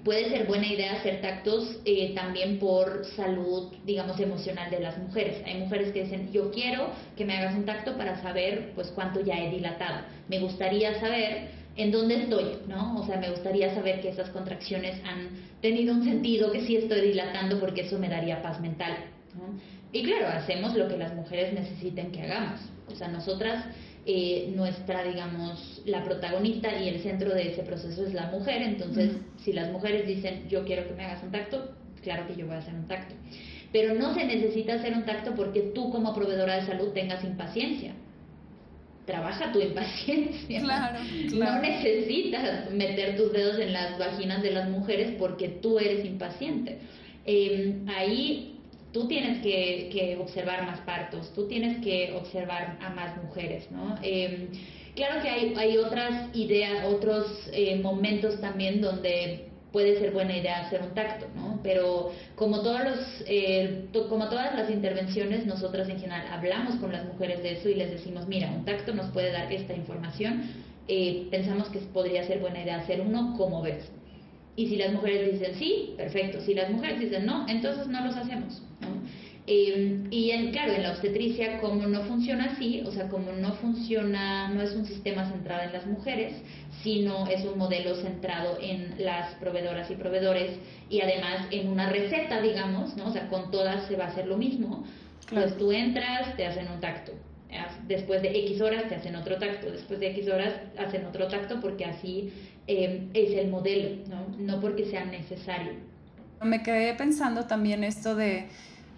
Speaker 2: puede ser buena idea hacer tactos eh, también por salud, digamos, emocional de las mujeres. Hay mujeres que dicen, yo quiero que me hagas un tacto para saber pues cuánto ya he dilatado. Me gustaría saber en dónde estoy, ¿no? O sea, me gustaría saber que esas contracciones han tenido un sentido, que sí estoy dilatando porque eso me daría paz mental. Y claro, hacemos lo que las mujeres necesiten que hagamos. O sea, nosotras eh, nuestra, digamos, la protagonista y el centro de ese proceso es la mujer, entonces si las mujeres dicen yo quiero que me hagas un tacto, claro que yo voy a hacer un tacto. Pero no se necesita hacer un tacto porque tú como proveedora de salud tengas impaciencia. Trabaja tu impaciencia.
Speaker 1: Claro,
Speaker 2: No necesitas meter tus dedos en las vaginas de las mujeres porque tú eres impaciente. Eh, ahí tú tienes que, observar más partos, tú tienes que observar a más mujeres, ¿no? Em, claro que hay, hay, otras ideas, otros eh, momentos también donde puede ser buena idea hacer un tacto, ¿no? Pero como, todos los, eh, como todas las intervenciones, nosotras en general hablamos con las mujeres de eso y les decimos, mira, un tacto nos puede dar esta información, eh, pensamos que podría ser buena idea hacer uno, como ves? Y si las mujeres dicen sí, perfecto. Si las mujeres dicen no, entonces no los hacemos. Eh, y en, claro, en la obstetricia, como no funciona así, o sea, como no funciona, no es un sistema centrado en las mujeres, sino es un modelo centrado en las proveedoras y proveedores y además en una receta, digamos, ¿no? O sea, con todas se va a hacer lo mismo. Entonces tú entras, te hacen un tacto. Después de X horas te hacen otro tacto, después de X horas hacen otro tacto porque así Em, es el modelo, ¿no? no porque sea necesario.
Speaker 1: Me quedé pensando también esto de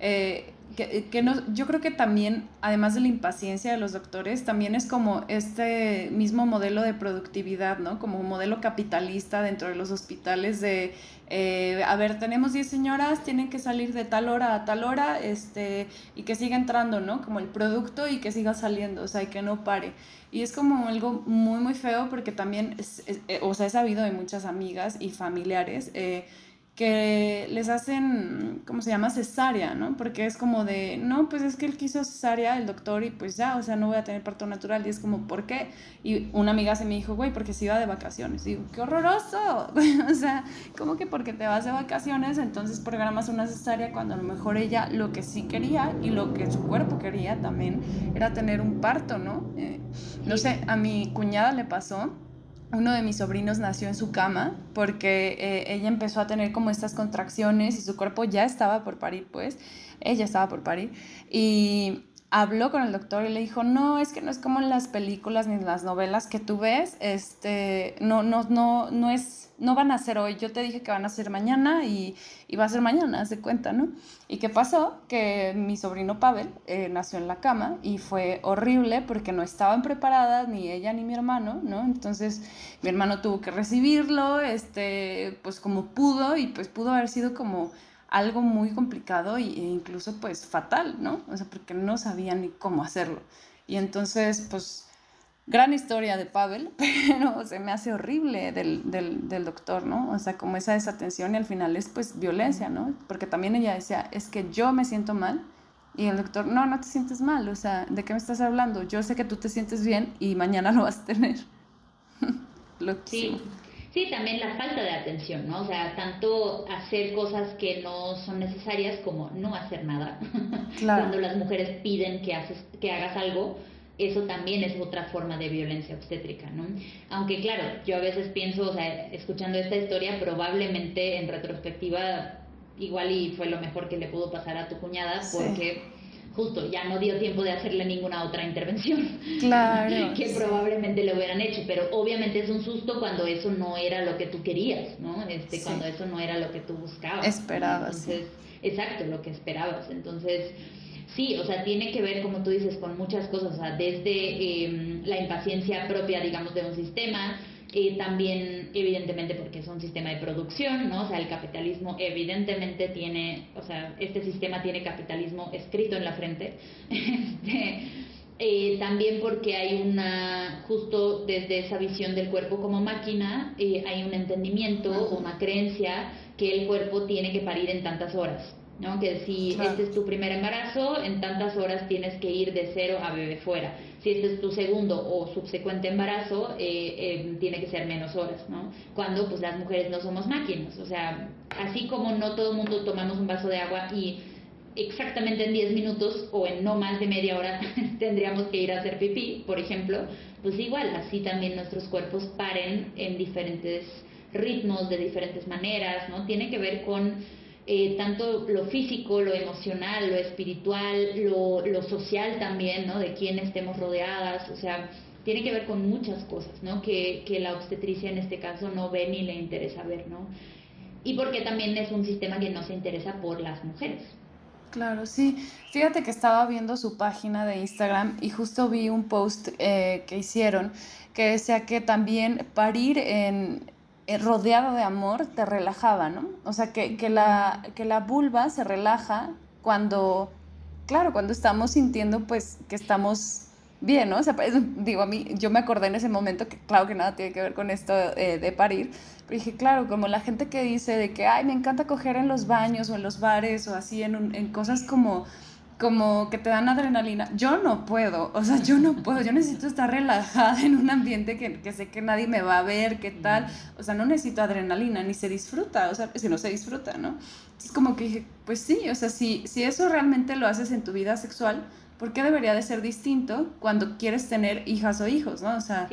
Speaker 1: eh, que, que no, yo creo que también, además de la impaciencia de los doctores, también es como este mismo modelo de productividad, ¿no? Como un modelo capitalista dentro de los hospitales de, eh, a ver, tenemos 10 señoras, tienen que salir de tal hora a tal hora, este, y que siga entrando, ¿no? Como el producto y que siga saliendo, o sea, y que no pare. Y es como algo muy, muy feo porque también, eh, o sea, he sabido de muchas amigas y familiares eh, que les hacen, ¿cómo se llama? Cesárea, ¿no? Porque es como de, no, pues es que él quiso cesárea, el doctor, y pues ya, o sea, no voy a tener parto natural. Y es como, ¿por qué? Y una amiga se me dijo, güey, porque se iba de vacaciones. Y digo, ¡qué horroroso! (laughs) o sea, ¿cómo que porque te vas de vacaciones, entonces programas una cesárea cuando a lo mejor ella lo que sí quería y lo que su cuerpo quería también era tener un parto, ¿no? Eh, no sé, a mi cuñada le pasó uno de mis sobrinos nació en su cama porque eh, ella empezó a tener como estas contracciones y su cuerpo ya estaba por parir, pues, ella estaba por parir. Y, habló con el doctor y le dijo, no, es que no es como en las películas ni las novelas que tú ves, este, no, no, no, no es, no van a ser hoy, yo te dije que van a ser mañana y, y va a ser mañana, de cuenta, ¿no? ¿Y qué pasó? Que mi sobrino Pavel eh, nació en la cama y fue horrible porque no estaban preparadas ni ella ni mi hermano, ¿no? Entonces mi hermano tuvo que recibirlo, este, pues como pudo y pues pudo haber sido como algo muy complicado e incluso pues fatal, ¿no? O sea, porque no sabían ni cómo hacerlo. Y entonces, pues, gran historia de Pavel, (laughs) pero se me hace horrible del, del, del, doctor, ¿no? O sea, como esa desatención y al final es pues violencia, ¿no? Porque también ella decía, es que yo me siento mal. Y el doctor, no, no te sientes mal, o sea, ¿de qué me estás hablando? Yo sé que tú te sientes bien y mañana (laughs) lo vas a tener. (laughs)
Speaker 2: sí. Sí, también la falta de atención, ¿no? O sea, tanto hacer cosas que no son necesarias como no hacer nada. (laughs) Claro. Cuando las mujeres piden que, haces, que hagas algo, eso también es otra forma de violencia obstétrica, ¿no? Aunque claro, yo a veces pienso, o sea, escuchando esta historia, probablemente en retrospectiva igual y fue lo mejor que le pudo pasar a tu cuñada porque justo ya no dio tiempo de hacerle ninguna otra intervención (laughs) claro, que probablemente le hubieran hecho, pero obviamente es un susto cuando eso no era lo que tú querías, ¿no? Este, Cuando eso no era lo que tú buscabas.
Speaker 1: Esperabas.
Speaker 2: Entonces, exacto, lo que esperabas. Entonces, sí, o sea, tiene que ver, como tú dices, con muchas cosas, o sea, desde em, la impaciencia propia, digamos, de un sistema, eh, también, evidentemente, porque es un sistema de producción, ¿no? O sea, el capitalismo evidentemente tiene, o sea, este sistema tiene capitalismo escrito en la frente. (laughs) Este, eh, también porque hay una, justo desde esa visión del cuerpo como máquina, eh, hay un entendimiento o una creencia que el cuerpo tiene que parir en tantas horas. ¿No? Que si este es tu primer embarazo, en tantas horas tienes que ir de cero a bebé fuera. Si este es tu segundo o subsecuente embarazo, eh, eh, tiene que ser menos horas, ¿no? Cuando pues las mujeres no somos máquinas, o sea, así como no todo el mundo tomamos un vaso de agua y exactamente en 10 minutos o en no más de media hora (laughs) tendríamos que ir a hacer pipí, por ejemplo, pues igual, así también nuestros cuerpos paren en diferentes ritmos, de diferentes maneras, ¿no? Tiene que ver con eh, tanto lo físico, lo emocional, lo espiritual, lo, lo social también, ¿no? De quién estemos rodeadas, o sea, tiene que ver con muchas cosas, ¿no? Que, que la obstetricia en este caso no ve ni le interesa ver, ¿no? Y porque también es un sistema que no se interesa por las mujeres.
Speaker 1: Claro, sí. Fíjate que estaba viendo su página de Instagram y justo vi un post eh, que hicieron que decía que también parir en, eh, rodeado de amor te relajaba, ¿no? O sea, que, que, la, que la vulva se relaja cuando, claro, cuando estamos sintiendo pues que estamos bien, ¿no? O sea, digo, a mí, yo me acordé en ese momento que claro que nada tiene que ver con esto eh, de parir, pero dije, claro, como la gente que dice de que, ay, me encanta coger en los baños o en los bares o así, en, en cosas como como que te dan adrenalina. Yo no puedo, o sea, yo no puedo, yo necesito estar relajada en un ambiente que, que sé que nadie me va a ver, qué tal, o sea, no necesito adrenalina, ni se disfruta, o sea, si no se disfruta, ¿no? Es como que dije, pues sí, o sea, si, si eso realmente lo haces en tu vida sexual, ¿por qué debería de ser distinto cuando quieres tener hijas o hijos, ¿no? O sea,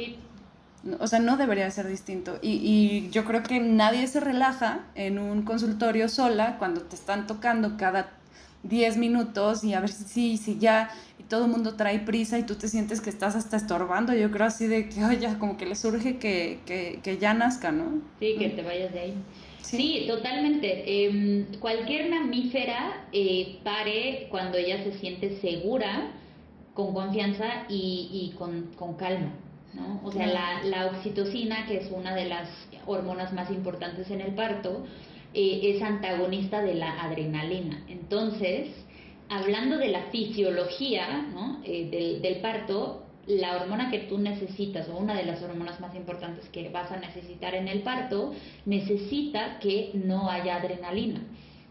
Speaker 1: o sea no debería de ser distinto. Y, y yo creo que nadie se relaja en un consultorio sola cuando te están tocando cada 10 minutos y a ver si, si ya, y todo el mundo trae prisa y tú te sientes que estás hasta estorbando, yo creo así de que, oye, como que le surge que, que, que ya nazca, ¿no?
Speaker 2: Sí, que te vayas de ahí. Sí, totalmente. Em, cualquier mamífera eh, pare cuando ella se siente segura, con confianza y, y con, con calma. ¿no? O sea, la, la oxitocina, que es una de las hormonas más importantes en el parto, eh, es antagonista de la adrenalina. Entonces, hablando de la fisiología eh, del, del, parto, la hormona que tú necesitas, o una de las hormonas más importantes que vas a necesitar en el parto, necesita que no haya adrenalina.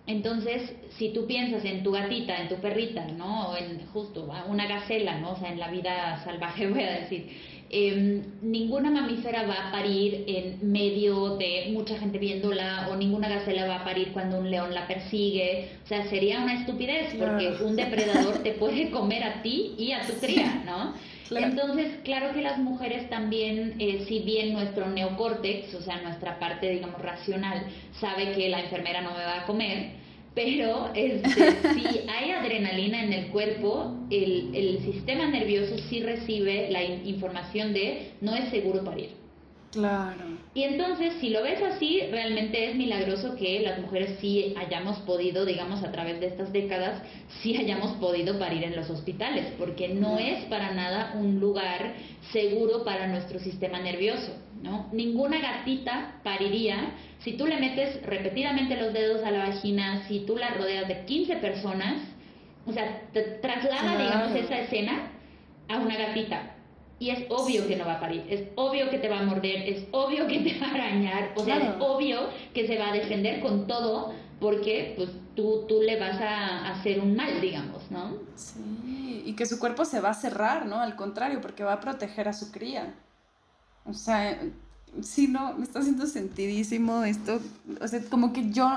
Speaker 2: Entonces, si tú piensas en tu gatita, en tu perrita, ¿no? O en justo una gacela, ¿no? O sea, en la vida salvaje (laughs) voy a decir, Em, ninguna mamífera va a parir en medio de mucha gente viéndola o ninguna gacela va a parir cuando un león la persigue. O sea, sería una estupidez porque un depredador (laughs) te puede comer a ti y a tu cría, ¿no? Entonces, claro que las mujeres también, eh, si bien nuestro neocórtex, o sea, nuestra parte, digamos, racional, sabe que la enfermera no me va a comer, pero este, (laughs) si hay adrenalina en el cuerpo, el, el sistema nervioso sí recibe la información de no es seguro parir.
Speaker 1: Claro.
Speaker 2: Y entonces, si lo ves así, realmente es milagroso que las mujeres sí hayamos podido, digamos, a través de estas décadas, sí hayamos podido parir en los hospitales, porque no es para nada un lugar seguro para nuestro sistema nervioso, ¿no? Ninguna gatita pariría si tú le metes repetidamente los dedos a la vagina, si tú la rodeas de 15 personas, o sea, te traslada, digamos, esa escena a una gatita y es obvio que no va a parir, es obvio que te va a morder, es obvio que te va a arañar, o sea, es obvio que se va a defender con todo porque pues tú, tú le vas a hacer un mal, digamos, ¿no?
Speaker 1: Sí, y que su cuerpo se va a cerrar, ¿no? Al contrario, porque va a proteger a su cría. O sea, sí, no, me está haciendo sentidísimo esto. O sea, como que yo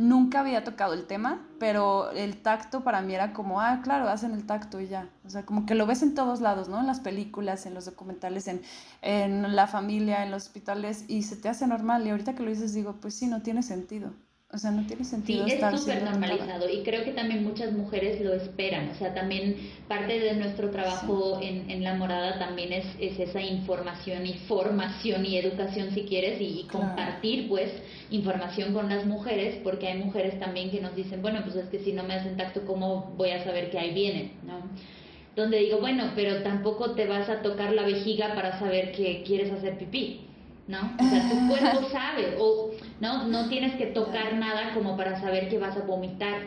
Speaker 1: Nunca había tocado el tema, pero el tacto para mí era como, ah, claro, hacen el tacto y ya. O sea, como que lo ves en todos lados, ¿no? En las películas, en los documentales, en, en la familia, en los hospitales, y se te hace normal. Y ahorita que lo dices, digo, pues sí, no tiene sentido. O sea, no tiene sentido.
Speaker 2: Sí, es súper normalizado y creo que también muchas mujeres lo esperan. O sea, también parte de nuestro trabajo en, en, La Morada también es, es, esa información y formación y educación, si quieres, y, compartir, pues, información con las mujeres, porque hay mujeres también que nos dicen, bueno, pues es que si no me hacen tacto, ¿cómo voy a saber que ahí viene? ¿no? Donde digo, bueno, pero tampoco te vas a tocar la vejiga para saber que quieres hacer pipí. ¿no? O sea, tu cuerpo (laughs) sabe, o no, no tienes que tocar nada como para saber que vas a vomitar.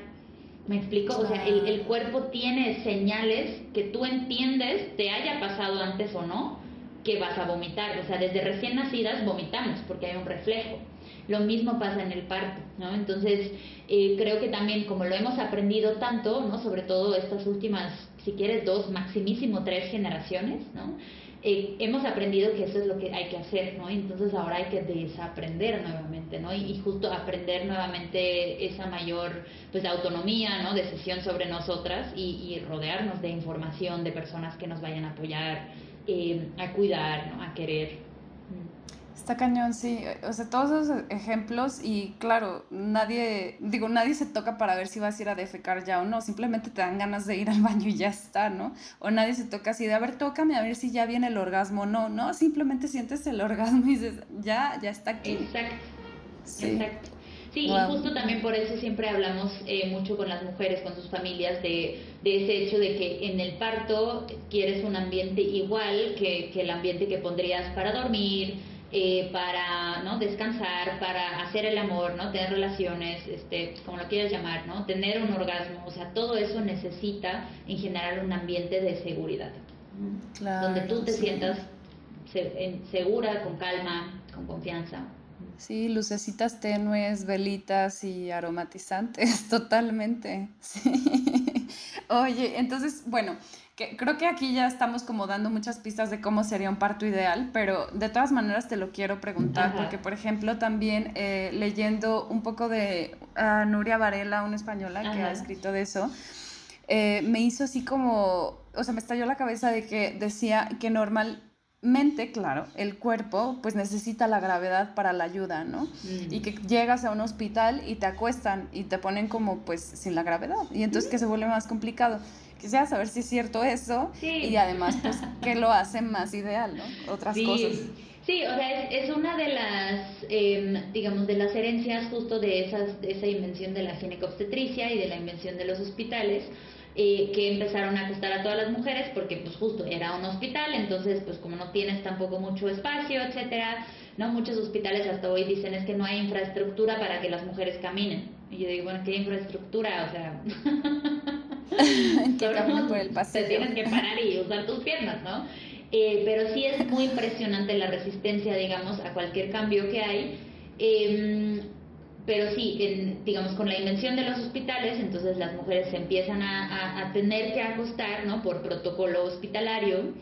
Speaker 2: ¿Me explico? O sea, el, el cuerpo tiene señales que tú entiendes, te haya pasado antes o no, que vas a vomitar. O sea, desde recién nacidas vomitamos porque hay un reflejo. Lo mismo pasa en el parto, ¿no? Entonces, eh, creo que también como lo hemos aprendido tanto, ¿no? Sobre todo estas últimas, si quieres, dos, maximísimo tres generaciones, ¿no? Eh, hemos aprendido que eso es lo que hay que hacer, ¿no? Entonces ahora hay que desaprender nuevamente, ¿no? Y, justo aprender nuevamente esa mayor, pues, autonomía, ¿no? Decisión sobre nosotras y, rodearnos de información, de personas que nos vayan a apoyar, eh, a cuidar, ¿no? A querer.
Speaker 1: Está cañón, sí. O sea, todos esos ejemplos y claro, nadie, digo, nadie se toca para ver si vas a ir a defecar ya o no. Simplemente te dan ganas de ir al baño y ya está, ¿no? O nadie se toca así de, a ver, tócame a ver si ya viene el orgasmo. No, no, simplemente sientes el orgasmo y dices, ya, ya está aquí.
Speaker 2: Exacto. Sí. Exacto. Sí, y justo también por eso siempre hablamos eh, mucho con las mujeres, con sus familias, de, de, ese hecho de que en el parto quieres un ambiente igual que, que el ambiente que pondrías para dormir, eh, para ¿no? descansar, para hacer el amor, ¿no? tener relaciones, este, como lo quieras llamar, ¿no? tener un orgasmo, o sea, todo eso necesita en general un ambiente de seguridad, donde tú te sientas segura, con calma, con confianza.
Speaker 1: Sí, lucecitas tenues, velitas y aromatizantes, (laughs) totalmente. Oye, entonces, bueno, que creo que aquí ya estamos como dando muchas pistas de cómo sería un parto ideal, pero de todas maneras te lo quiero preguntar, porque por ejemplo también eh, leyendo un poco de Nuria Varela, una española que ha escrito de eso, eh, me hizo así como, o sea, me estalló la cabeza de que decía que normalmente, claro, el cuerpo pues necesita la gravedad para la ayuda, ¿no? Y que llegas a un hospital y te acuestan y te ponen como pues sin la gravedad y entonces que se vuelve más complicado quisiera saber si es cierto eso y además, pues, qué lo hace más ideal, ¿no? Otras cosas.
Speaker 2: Sí, o sea, es, es una de las, em, digamos, de las herencias justo de, esas, de esa invención de la ginecobstetricia y de la invención de los hospitales, eh, que empezaron a acostar a todas las mujeres porque, pues, justo era un hospital, entonces, pues, como no tienes tampoco mucho espacio, etcétera, ¿no? Muchos hospitales hasta hoy dicen es que no hay infraestructura para que las mujeres caminen. Y yo digo, bueno, ¿qué infraestructura? O sea... (laughs)
Speaker 1: por el
Speaker 2: Te tienes que parar y usar tus piernas, ¿no? Eh, pero sí es muy impresionante la resistencia, digamos, a cualquier cambio que hay. Em, pero sí, en, digamos, con la invención de los hospitales, entonces las mujeres se empiezan a, a, tener que acostar, ¿no? Por protocolo hospitalario.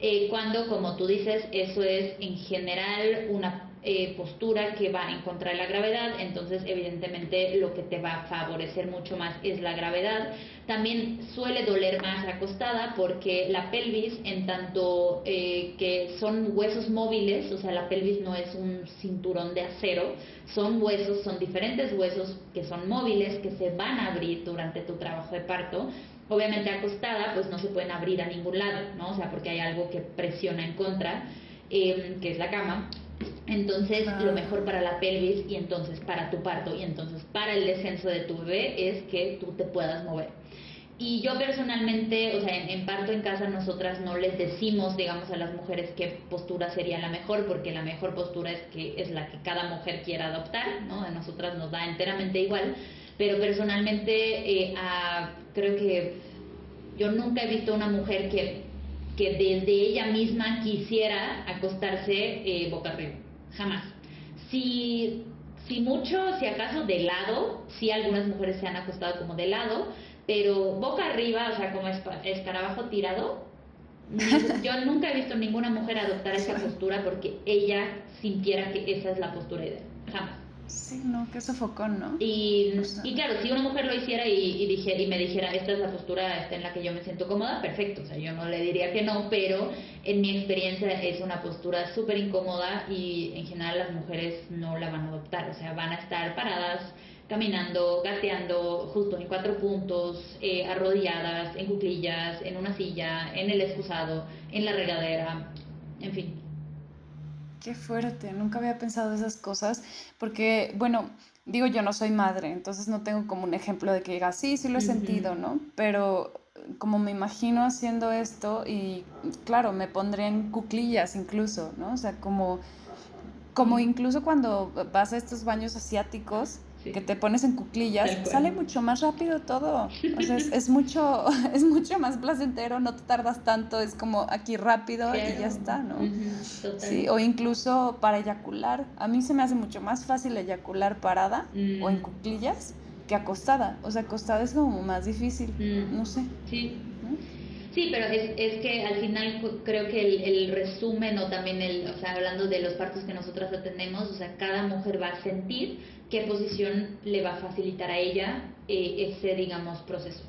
Speaker 2: eh, cuando, como tú dices, eso es en general una eh, postura que va en contra de la gravedad, entonces evidentemente lo que te va a favorecer mucho más es la gravedad. También suele doler más acostada porque la pelvis, en tanto eh, que son huesos móviles, o sea, la pelvis no es un cinturón de acero, son huesos, son diferentes huesos que son móviles, que se van a abrir durante tu trabajo de parto. Obviamente acostada, pues no se pueden abrir a ningún lado, ¿no? O sea, porque hay algo que presiona en contra, eh, que es la cama entonces, lo mejor para la pelvis y entonces para tu parto y entonces para el descenso de tu bebé es que tú te puedas mover. Y yo personalmente, o sea, en, parto en casa nosotras no les decimos, digamos, a las mujeres qué postura sería la mejor, porque la mejor postura es que es la que cada mujer quiera adoptar, ¿no? A nosotras nos da enteramente igual, pero personalmente eh, creo que yo nunca he visto una mujer que, que desde ella misma quisiera acostarse eh, boca arriba jamás. Si, si mucho, si acaso de lado, si algunas mujeres se han acostado como de lado, pero boca arriba, o sea, como escarabajo tirado, (laughs) yo nunca he visto ninguna mujer adoptar esa postura porque ella sintiera que esa es la postura ideal. Jamás.
Speaker 1: Sí, no, qué sofocón, ¿no?
Speaker 2: Y, y claro, si una mujer lo hiciera y, y, y me dijera, esta es la postura en la que yo me siento cómoda, perfecto, o sea, yo no le diría que no, pero en mi experiencia es una postura súper incómoda y en general las mujeres no la van a adoptar, o sea, van a estar paradas, caminando, gateando, justo en cuatro puntos, eh, arrodilladas, en cuclillas, en una silla, en el excusado, en la regadera, en fin.
Speaker 1: Qué fuerte, nunca había pensado esas cosas, porque, bueno, digo, yo no soy madre, entonces no tengo como un ejemplo de que diga, sí, sí lo he sentido, ¿no? Pero como me imagino haciendo esto y, claro, me pondré en cuclillas incluso, ¿no? O sea, como, como incluso cuando vas a estos baños asiáticos, que te pones en cuclillas, sale mucho más rápido todo. O sea, es, mucho, (laughs) es mucho más placentero, no te tardas tanto, es como aquí rápido y ya está, ¿no? sí, o incluso para eyacular. A mí se me hace mucho más fácil eyacular parada o en mm. cuclillas que acostada. O sea, acostada es como más difícil, mm. no sé.
Speaker 2: Sí. Sí, pero es, es que al final creo que el, el, resumen o también el, o sea, hablando de los partos que nosotras atendemos, o sea, cada mujer va a sentir qué posición le va a facilitar a ella eh, ese, digamos, proceso.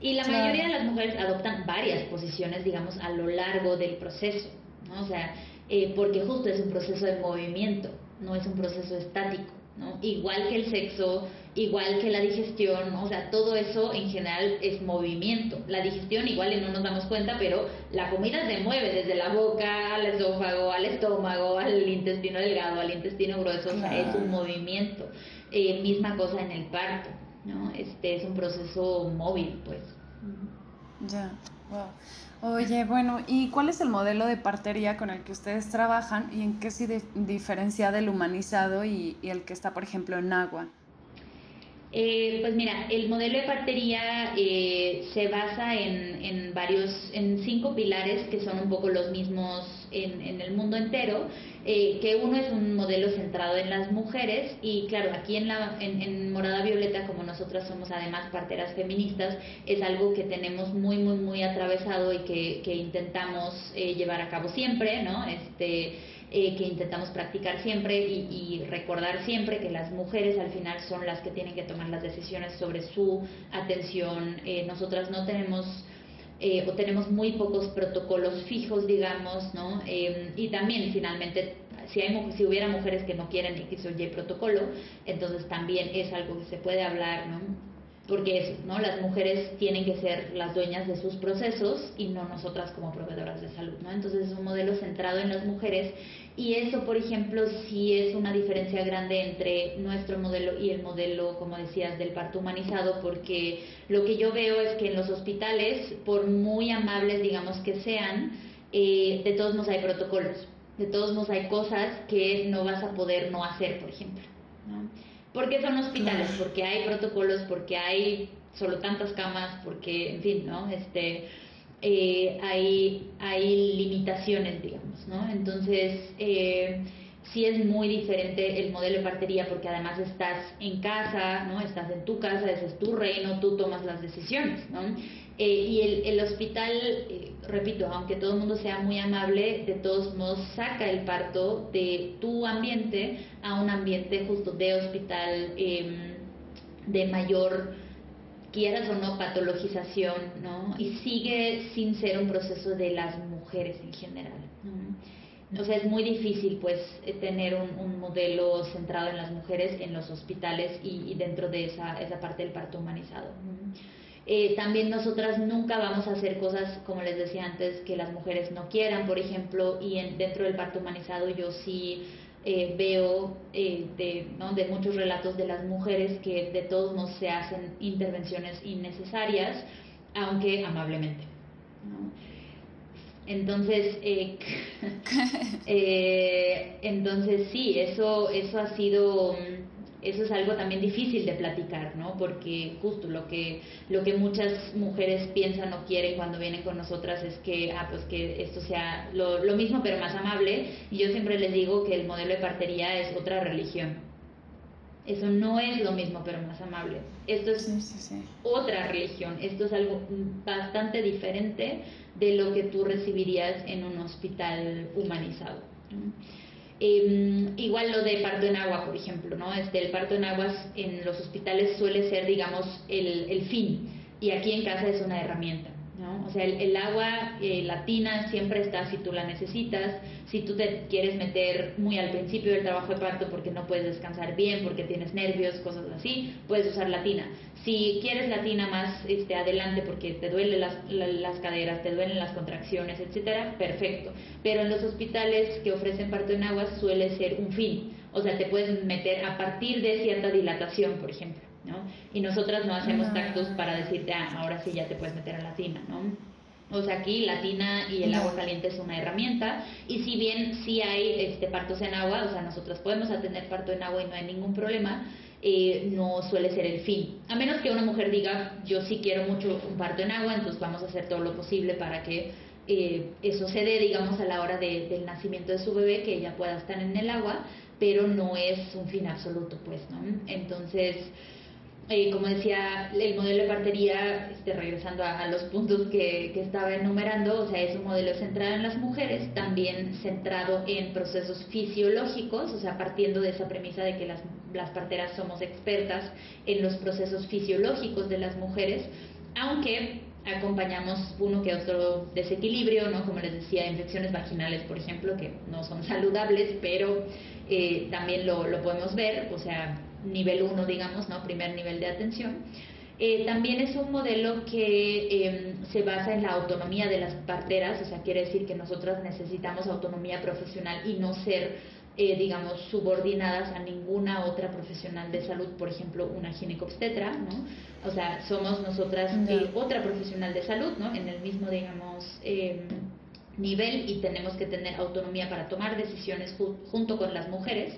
Speaker 2: Y la mayoría de las mujeres adoptan varias posiciones, digamos, a lo largo del proceso, ¿no? O sea, eh, porque justo es un proceso de movimiento, no es un proceso estático, ¿no? Igual que el sexo, igual que la digestión, o sea, todo eso en general es movimiento. La digestión igual no nos damos cuenta, pero la comida se mueve desde la boca al esófago, al estómago, al intestino delgado, al intestino grueso, o sea, es un movimiento. Eh, misma cosa en el parto, ¿no? Este es un proceso móvil, pues.
Speaker 1: Ya, wow. Oye, bueno, ¿y cuál es el modelo de partería con el que ustedes trabajan y en qué se diferencia del humanizado y, y el que está, por ejemplo, en agua?
Speaker 2: Eh, pues mira, el modelo de partería eh, se basa en, en, varios, en cinco pilares que son un poco los mismos en, en el mundo entero, eh, que uno es un modelo centrado en las mujeres y claro, aquí en, la, en, Morada Violeta, como nosotras somos además parteras feministas, es algo que tenemos muy, muy, muy atravesado y que, que intentamos llevar a cabo siempre, ¿no? Este, eh, que intentamos practicar siempre y, recordar siempre que las mujeres al final son las que tienen que tomar las decisiones sobre su atención. Eh, nosotras no tenemos eh, o tenemos muy pocos protocolos fijos, digamos, ¿no? y también finalmente si, hay, si hubiera mujeres que no quieren X o Y protocolo, entonces también es algo que se puede hablar, ¿no? Porque eso, ¿no? Las mujeres tienen que ser las dueñas de sus procesos y no nosotras como proveedoras de salud, ¿no? Entonces es un modelo centrado en las mujeres y eso, por ejemplo, sí es una diferencia grande entre nuestro modelo y el modelo, como decías, del parto humanizado, porque lo que yo veo es que en los hospitales, por muy amables, digamos que sean, eh, de todos modos hay protocolos, de todos modos hay cosas que no vas a poder no hacer, por ejemplo. Porque son hospitales, porque hay protocolos, porque hay solo tantas camas, porque, en fin, ¿no? Este, eh, hay, hay limitaciones, digamos, ¿no? Entonces, eh, sí es muy diferente el modelo de partería porque además estás en casa, ¿no? Estás en tu casa, ese es tu reino, tú tomas las decisiones, ¿no? Eh, y el, hospital, eh, repito, aunque todo el mundo sea muy amable, de todos modos saca el parto de tu ambiente a un ambiente justo de hospital em, de mayor, quieras o no, patologización, ¿no? Y sigue sin ser un proceso de las mujeres en general. O sea, es muy difícil pues eh, tener un, modelo centrado en las mujeres en los hospitales y, dentro de esa, esa parte del parto humanizado. Eh, también nosotras nunca vamos a hacer cosas, como les decía antes, que las mujeres no quieran, por ejemplo, y en, dentro del parto humanizado yo sí eh, veo eh, de, ¿no? de muchos relatos de las mujeres que de todos modos se hacen intervenciones innecesarias, aunque amablemente. Entonces, (laughs) entonces sí, eso, eso ha sido eso es algo también difícil de platicar, ¿no? Porque justo lo que, lo que muchas mujeres piensan o quieren cuando vienen con nosotras es que, ah, pues que esto sea lo, lo mismo pero más amable. Y yo siempre les digo que el modelo de partería es otra religión. Eso no es lo mismo pero más amable. Esto es otra religión. Esto es algo bastante diferente de lo que tú recibirías en un hospital humanizado. Em, igual lo de parto en agua, por ejemplo, ¿no? Este, el parto en aguas en los hospitales suele ser, digamos, el, el fin y aquí en casa es una herramienta. ¿No? O sea, el, agua eh, latina siempre está si tú la necesitas, si tú te quieres meter muy al principio del trabajo de parto porque no puedes descansar bien, porque tienes nervios, cosas así, puedes usar latina. Si quieres latina más este, adelante porque te duelen las, las caderas, te duelen las contracciones, etcétera, perfecto. Pero en los hospitales que ofrecen parto en agua suele ser un fin. O sea, te puedes meter a partir de cierta dilatación, por ejemplo. ¿No? Y nosotras no hacemos tactos para decirte, ah, ahora sí ya te puedes meter a la tina, ¿no? O sea, aquí la tina y el agua caliente es una herramienta y si bien sí hay este, partos en agua, o sea, nosotras podemos atender parto en agua y no hay ningún problema, eh, no suele ser el fin. A menos que una mujer diga, yo sí quiero mucho un parto en agua, entonces vamos a hacer todo lo posible para que eh, eso se dé, digamos, a la hora del nacimiento de su bebé, que ella pueda estar en el agua, pero no es un fin absoluto, pues, ¿no? Entonces, eh, como decía, el modelo de partería, este, regresando a, los puntos que, que, estaba enumerando, o sea, es un modelo centrado en las mujeres, también centrado en procesos fisiológicos, o sea, partiendo de esa premisa de que las, las parteras somos expertas en los procesos fisiológicos de las mujeres, aunque acompañamos uno que otro desequilibrio, ¿no? Como les decía, infecciones vaginales, por ejemplo, que no son saludables, pero eh, también lo, lo podemos ver, o sea, nivel 1, digamos, ¿no? primer nivel de atención. Eh, también es un modelo que em, se basa en la autonomía de las parteras, o sea, quiere decir que nosotras necesitamos autonomía profesional y no ser, eh, digamos, subordinadas a ninguna otra profesional de salud, por ejemplo, una ginecobstetra, ¿no? O sea, somos nosotras eh, otra profesional de salud, ¿no? En el mismo, digamos, em, nivel y tenemos que tener autonomía para tomar decisiones junto con las mujeres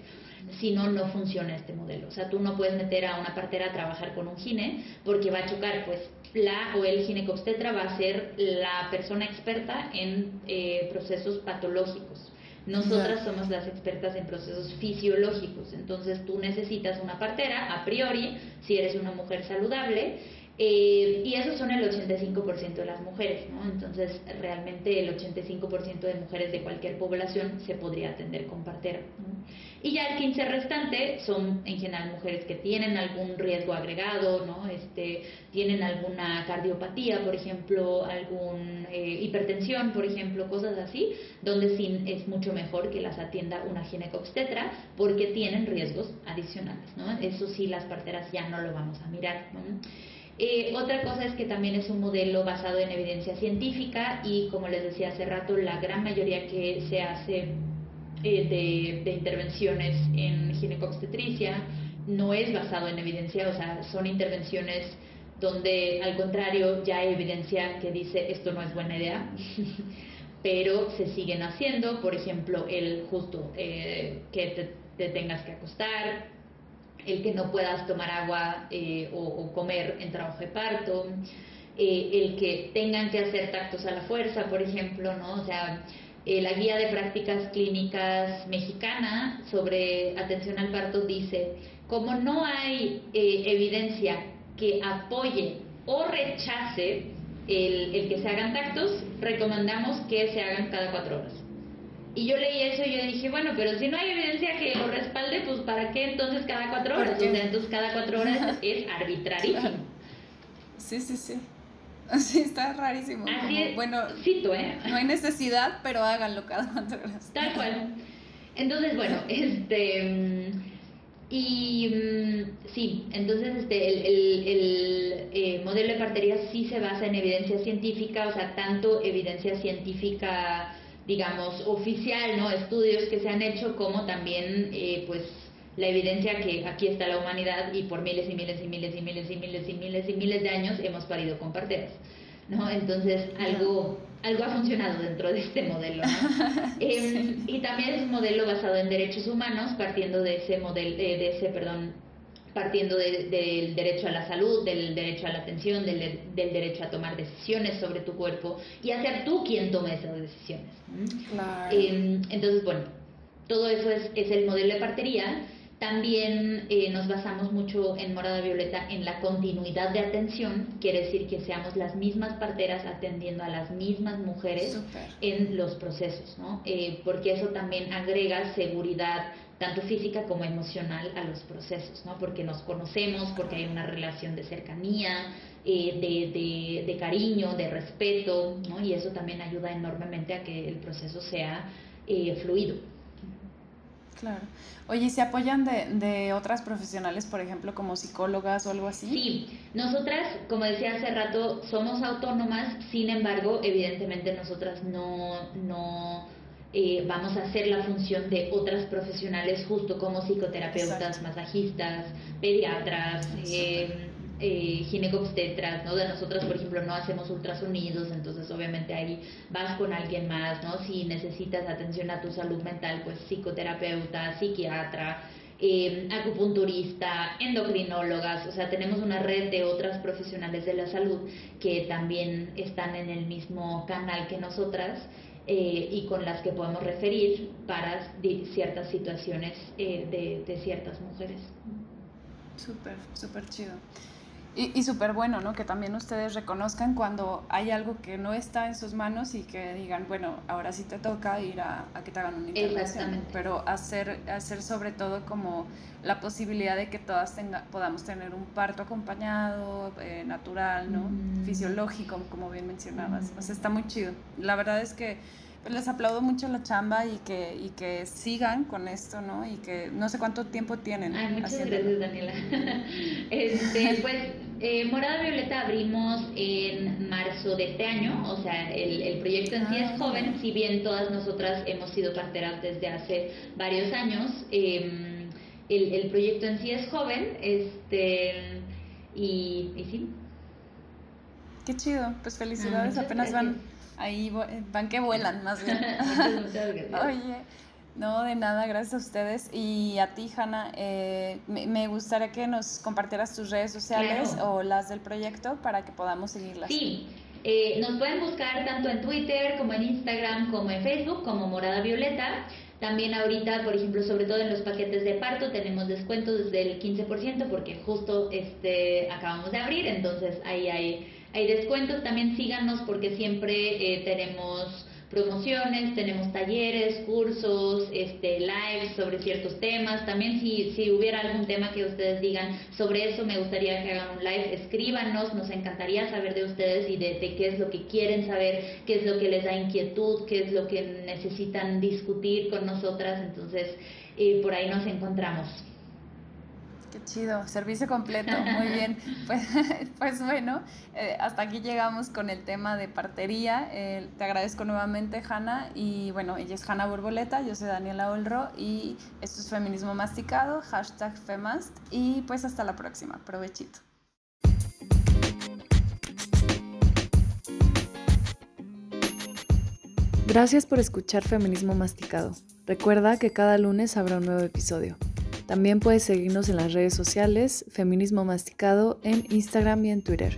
Speaker 2: si no, no funciona este modelo. O sea, tú no puedes meter a una partera a trabajar con un gine porque va a chocar, pues la o el ginecobstetra va a ser la persona experta en eh, procesos patológicos. Nosotras somos las expertas en procesos fisiológicos, entonces tú necesitas una partera a priori si eres una mujer saludable eh, y esos son el 85% de las mujeres, ¿no? Entonces, realmente el 85% de mujeres de cualquier población se podría atender con partera. Y ya el 15 restante son en general mujeres que tienen algún riesgo agregado, ¿no? Este, tienen alguna cardiopatía, por ejemplo, algún eh, hipertensión, por ejemplo, cosas así, donde sí es mucho mejor que las atienda una ginecobstetra porque tienen riesgos adicionales, ¿no? Eso sí, las parteras ya no lo vamos a mirar. Eh, otra cosa es que también es un modelo basado en evidencia científica y como les decía hace rato, la gran mayoría que se hace eh, de, intervenciones en ginecobstetricia no es basado en evidencia, o sea, son intervenciones donde al contrario ya hay evidencia que dice esto no es buena idea, (laughs) pero se siguen haciendo, por ejemplo, el justo eh, que te tengas que acostar, el que no puedas tomar agua eh, o, comer en trabajo de parto, eh, el que tengan que hacer tactos a la fuerza, por ejemplo, ¿no? O sea, eh, la guía de prácticas clínicas mexicana sobre atención al parto dice, como no hay evidencia que apoye o rechace el, el, que se hagan tactos, recomendamos que se hagan cada cuatro horas. Y yo leí eso y yo dije, bueno, pero si no hay evidencia que lo respalde, pues ¿para qué entonces cada cuatro horas? O sea, entonces cada cuatro horas (laughs) es arbitrarísimo.
Speaker 1: Sí, sí, sí. Sí, está rarísimo.
Speaker 2: Así es.
Speaker 1: Bueno,
Speaker 2: cito, ¿eh?
Speaker 1: no hay necesidad, pero háganlo cada cuatro horas.
Speaker 2: Tal cual. Entonces, bueno, este... Y mm, sí, entonces este, el, el, el eh, modelo de partería sí se basa en evidencia científica, o sea, tanto evidencia científica, digamos, oficial, ¿no? Estudios que se han hecho, como también, eh, pues, la evidencia que aquí está la humanidad y por miles y miles y miles y miles y miles y miles y miles de años hemos parido con parteras. ¿no? Entonces, algo, algo ha funcionado dentro de este modelo. (laughs) Em, y también es un modelo basado en derechos humanos, partiendo de ese modelo, de ese, perdón, partiendo del derecho a la salud, del derecho a la atención, del, del, derecho a tomar decisiones sobre tu cuerpo y a ser tú quien tome esas decisiones. Em, entonces, bueno, todo eso es, es el modelo de partería también eh, nos basamos mucho en Morada Violeta en la continuidad de atención, quiere decir que seamos las mismas parteras atendiendo a las mismas mujeres en los procesos, ¿no? Eh, porque eso también agrega seguridad tanto física como emocional a los procesos, ¿no? Porque nos conocemos, porque hay una relación de cercanía, eh, de, de, de, cariño, de respeto, ¿no? Y eso también ayuda enormemente a que el proceso sea fluido.
Speaker 1: Claro. Oye, ¿se apoyan de, de, otras profesionales, por ejemplo, como psicólogas o algo así?
Speaker 2: Sí, nosotras, como decía hace rato, somos autónomas, sin embargo, evidentemente nosotras no, no eh, vamos a hacer la función de otras profesionales, justo como psicoterapeutas, masajistas, pediatras, eh, eh, ginecobstetras, ¿no? De nosotras, por ejemplo, no hacemos ultrasonidos, entonces obviamente ahí vas con alguien más, ¿no? Si necesitas atención a tu salud mental, pues psicoterapeuta, psiquiatra, eh, acupunturista, endocrinólogas, o sea, tenemos una red de otras profesionales de la salud que también están en el mismo canal que nosotras eh, y con las que podemos referir para ciertas situaciones eh, de, de ciertas mujeres.
Speaker 1: Súper, súper chido. Y, y súper bueno, ¿no? Que también ustedes reconozcan cuando hay algo que no está en sus manos y que digan, bueno, ahora sí te toca ir a, a que te hagan una intervención. Pero hacer, hacer sobre todo como la posibilidad de que todas tenga, podamos tener un parto acompañado, eh, natural, ¿no? Mm. Fisiológico, como bien mencionabas. Mm. O sea, está muy chido. La verdad es que les aplaudo mucho la chamba y que, y que sigan con esto, ¿no? Y que no sé cuánto tiempo tienen.
Speaker 2: Ay, muchas gracias, Daniela. (laughs) este, pues, eh, Morada Violeta abrimos en marzo de este año, o sea, el, el proyecto en sí es ah, joven, si bien todas nosotras hemos sido parteras desde hace varios años, eh, el, el, proyecto en sí es joven, este, y, y sí.
Speaker 1: Qué chido, pues felicidades, ah, apenas van Ahí van que vuelan más bien. (laughs) Oye, no, de nada, gracias a ustedes. Y a ti, Hanna, eh, me, gustaría que nos compartieras tus redes sociales o las del proyecto para que podamos seguirlas.
Speaker 2: Sí, eh, nos pueden buscar tanto en Twitter como en Instagram como en Facebook como Morada Violeta. También ahorita, por ejemplo, sobre todo en los paquetes de parto, tenemos descuentos desde el 15% porque justo este acabamos de abrir, entonces ahí hay hay descuentos, también síganos porque siempre eh, tenemos promociones, tenemos talleres, cursos, este, lives sobre ciertos temas. También si, si hubiera algún tema que ustedes digan sobre eso, me gustaría que hagan un live, escríbanos, nos encantaría saber de ustedes y de, qué es lo que quieren saber, qué es lo que les da inquietud, qué es lo que necesitan discutir con nosotras. Entonces, eh, por ahí nos encontramos.
Speaker 1: Qué chido, servicio completo, muy bien. (laughs) Pues, (laughs) pues bueno, eh, hasta aquí llegamos con el tema de partería. Eh, te agradezco nuevamente, Hanna. Y bueno, ella es Hanna Borboleta, yo soy Daniela Olro y esto es Feminismo Masticado, hashtag Femast. Y pues hasta la próxima, provechito. Gracias por escuchar Feminismo Masticado. Recuerda que cada lunes habrá un nuevo episodio. También puedes seguirnos en las redes sociales, Feminismo Masticado, en Instagram y en Twitter.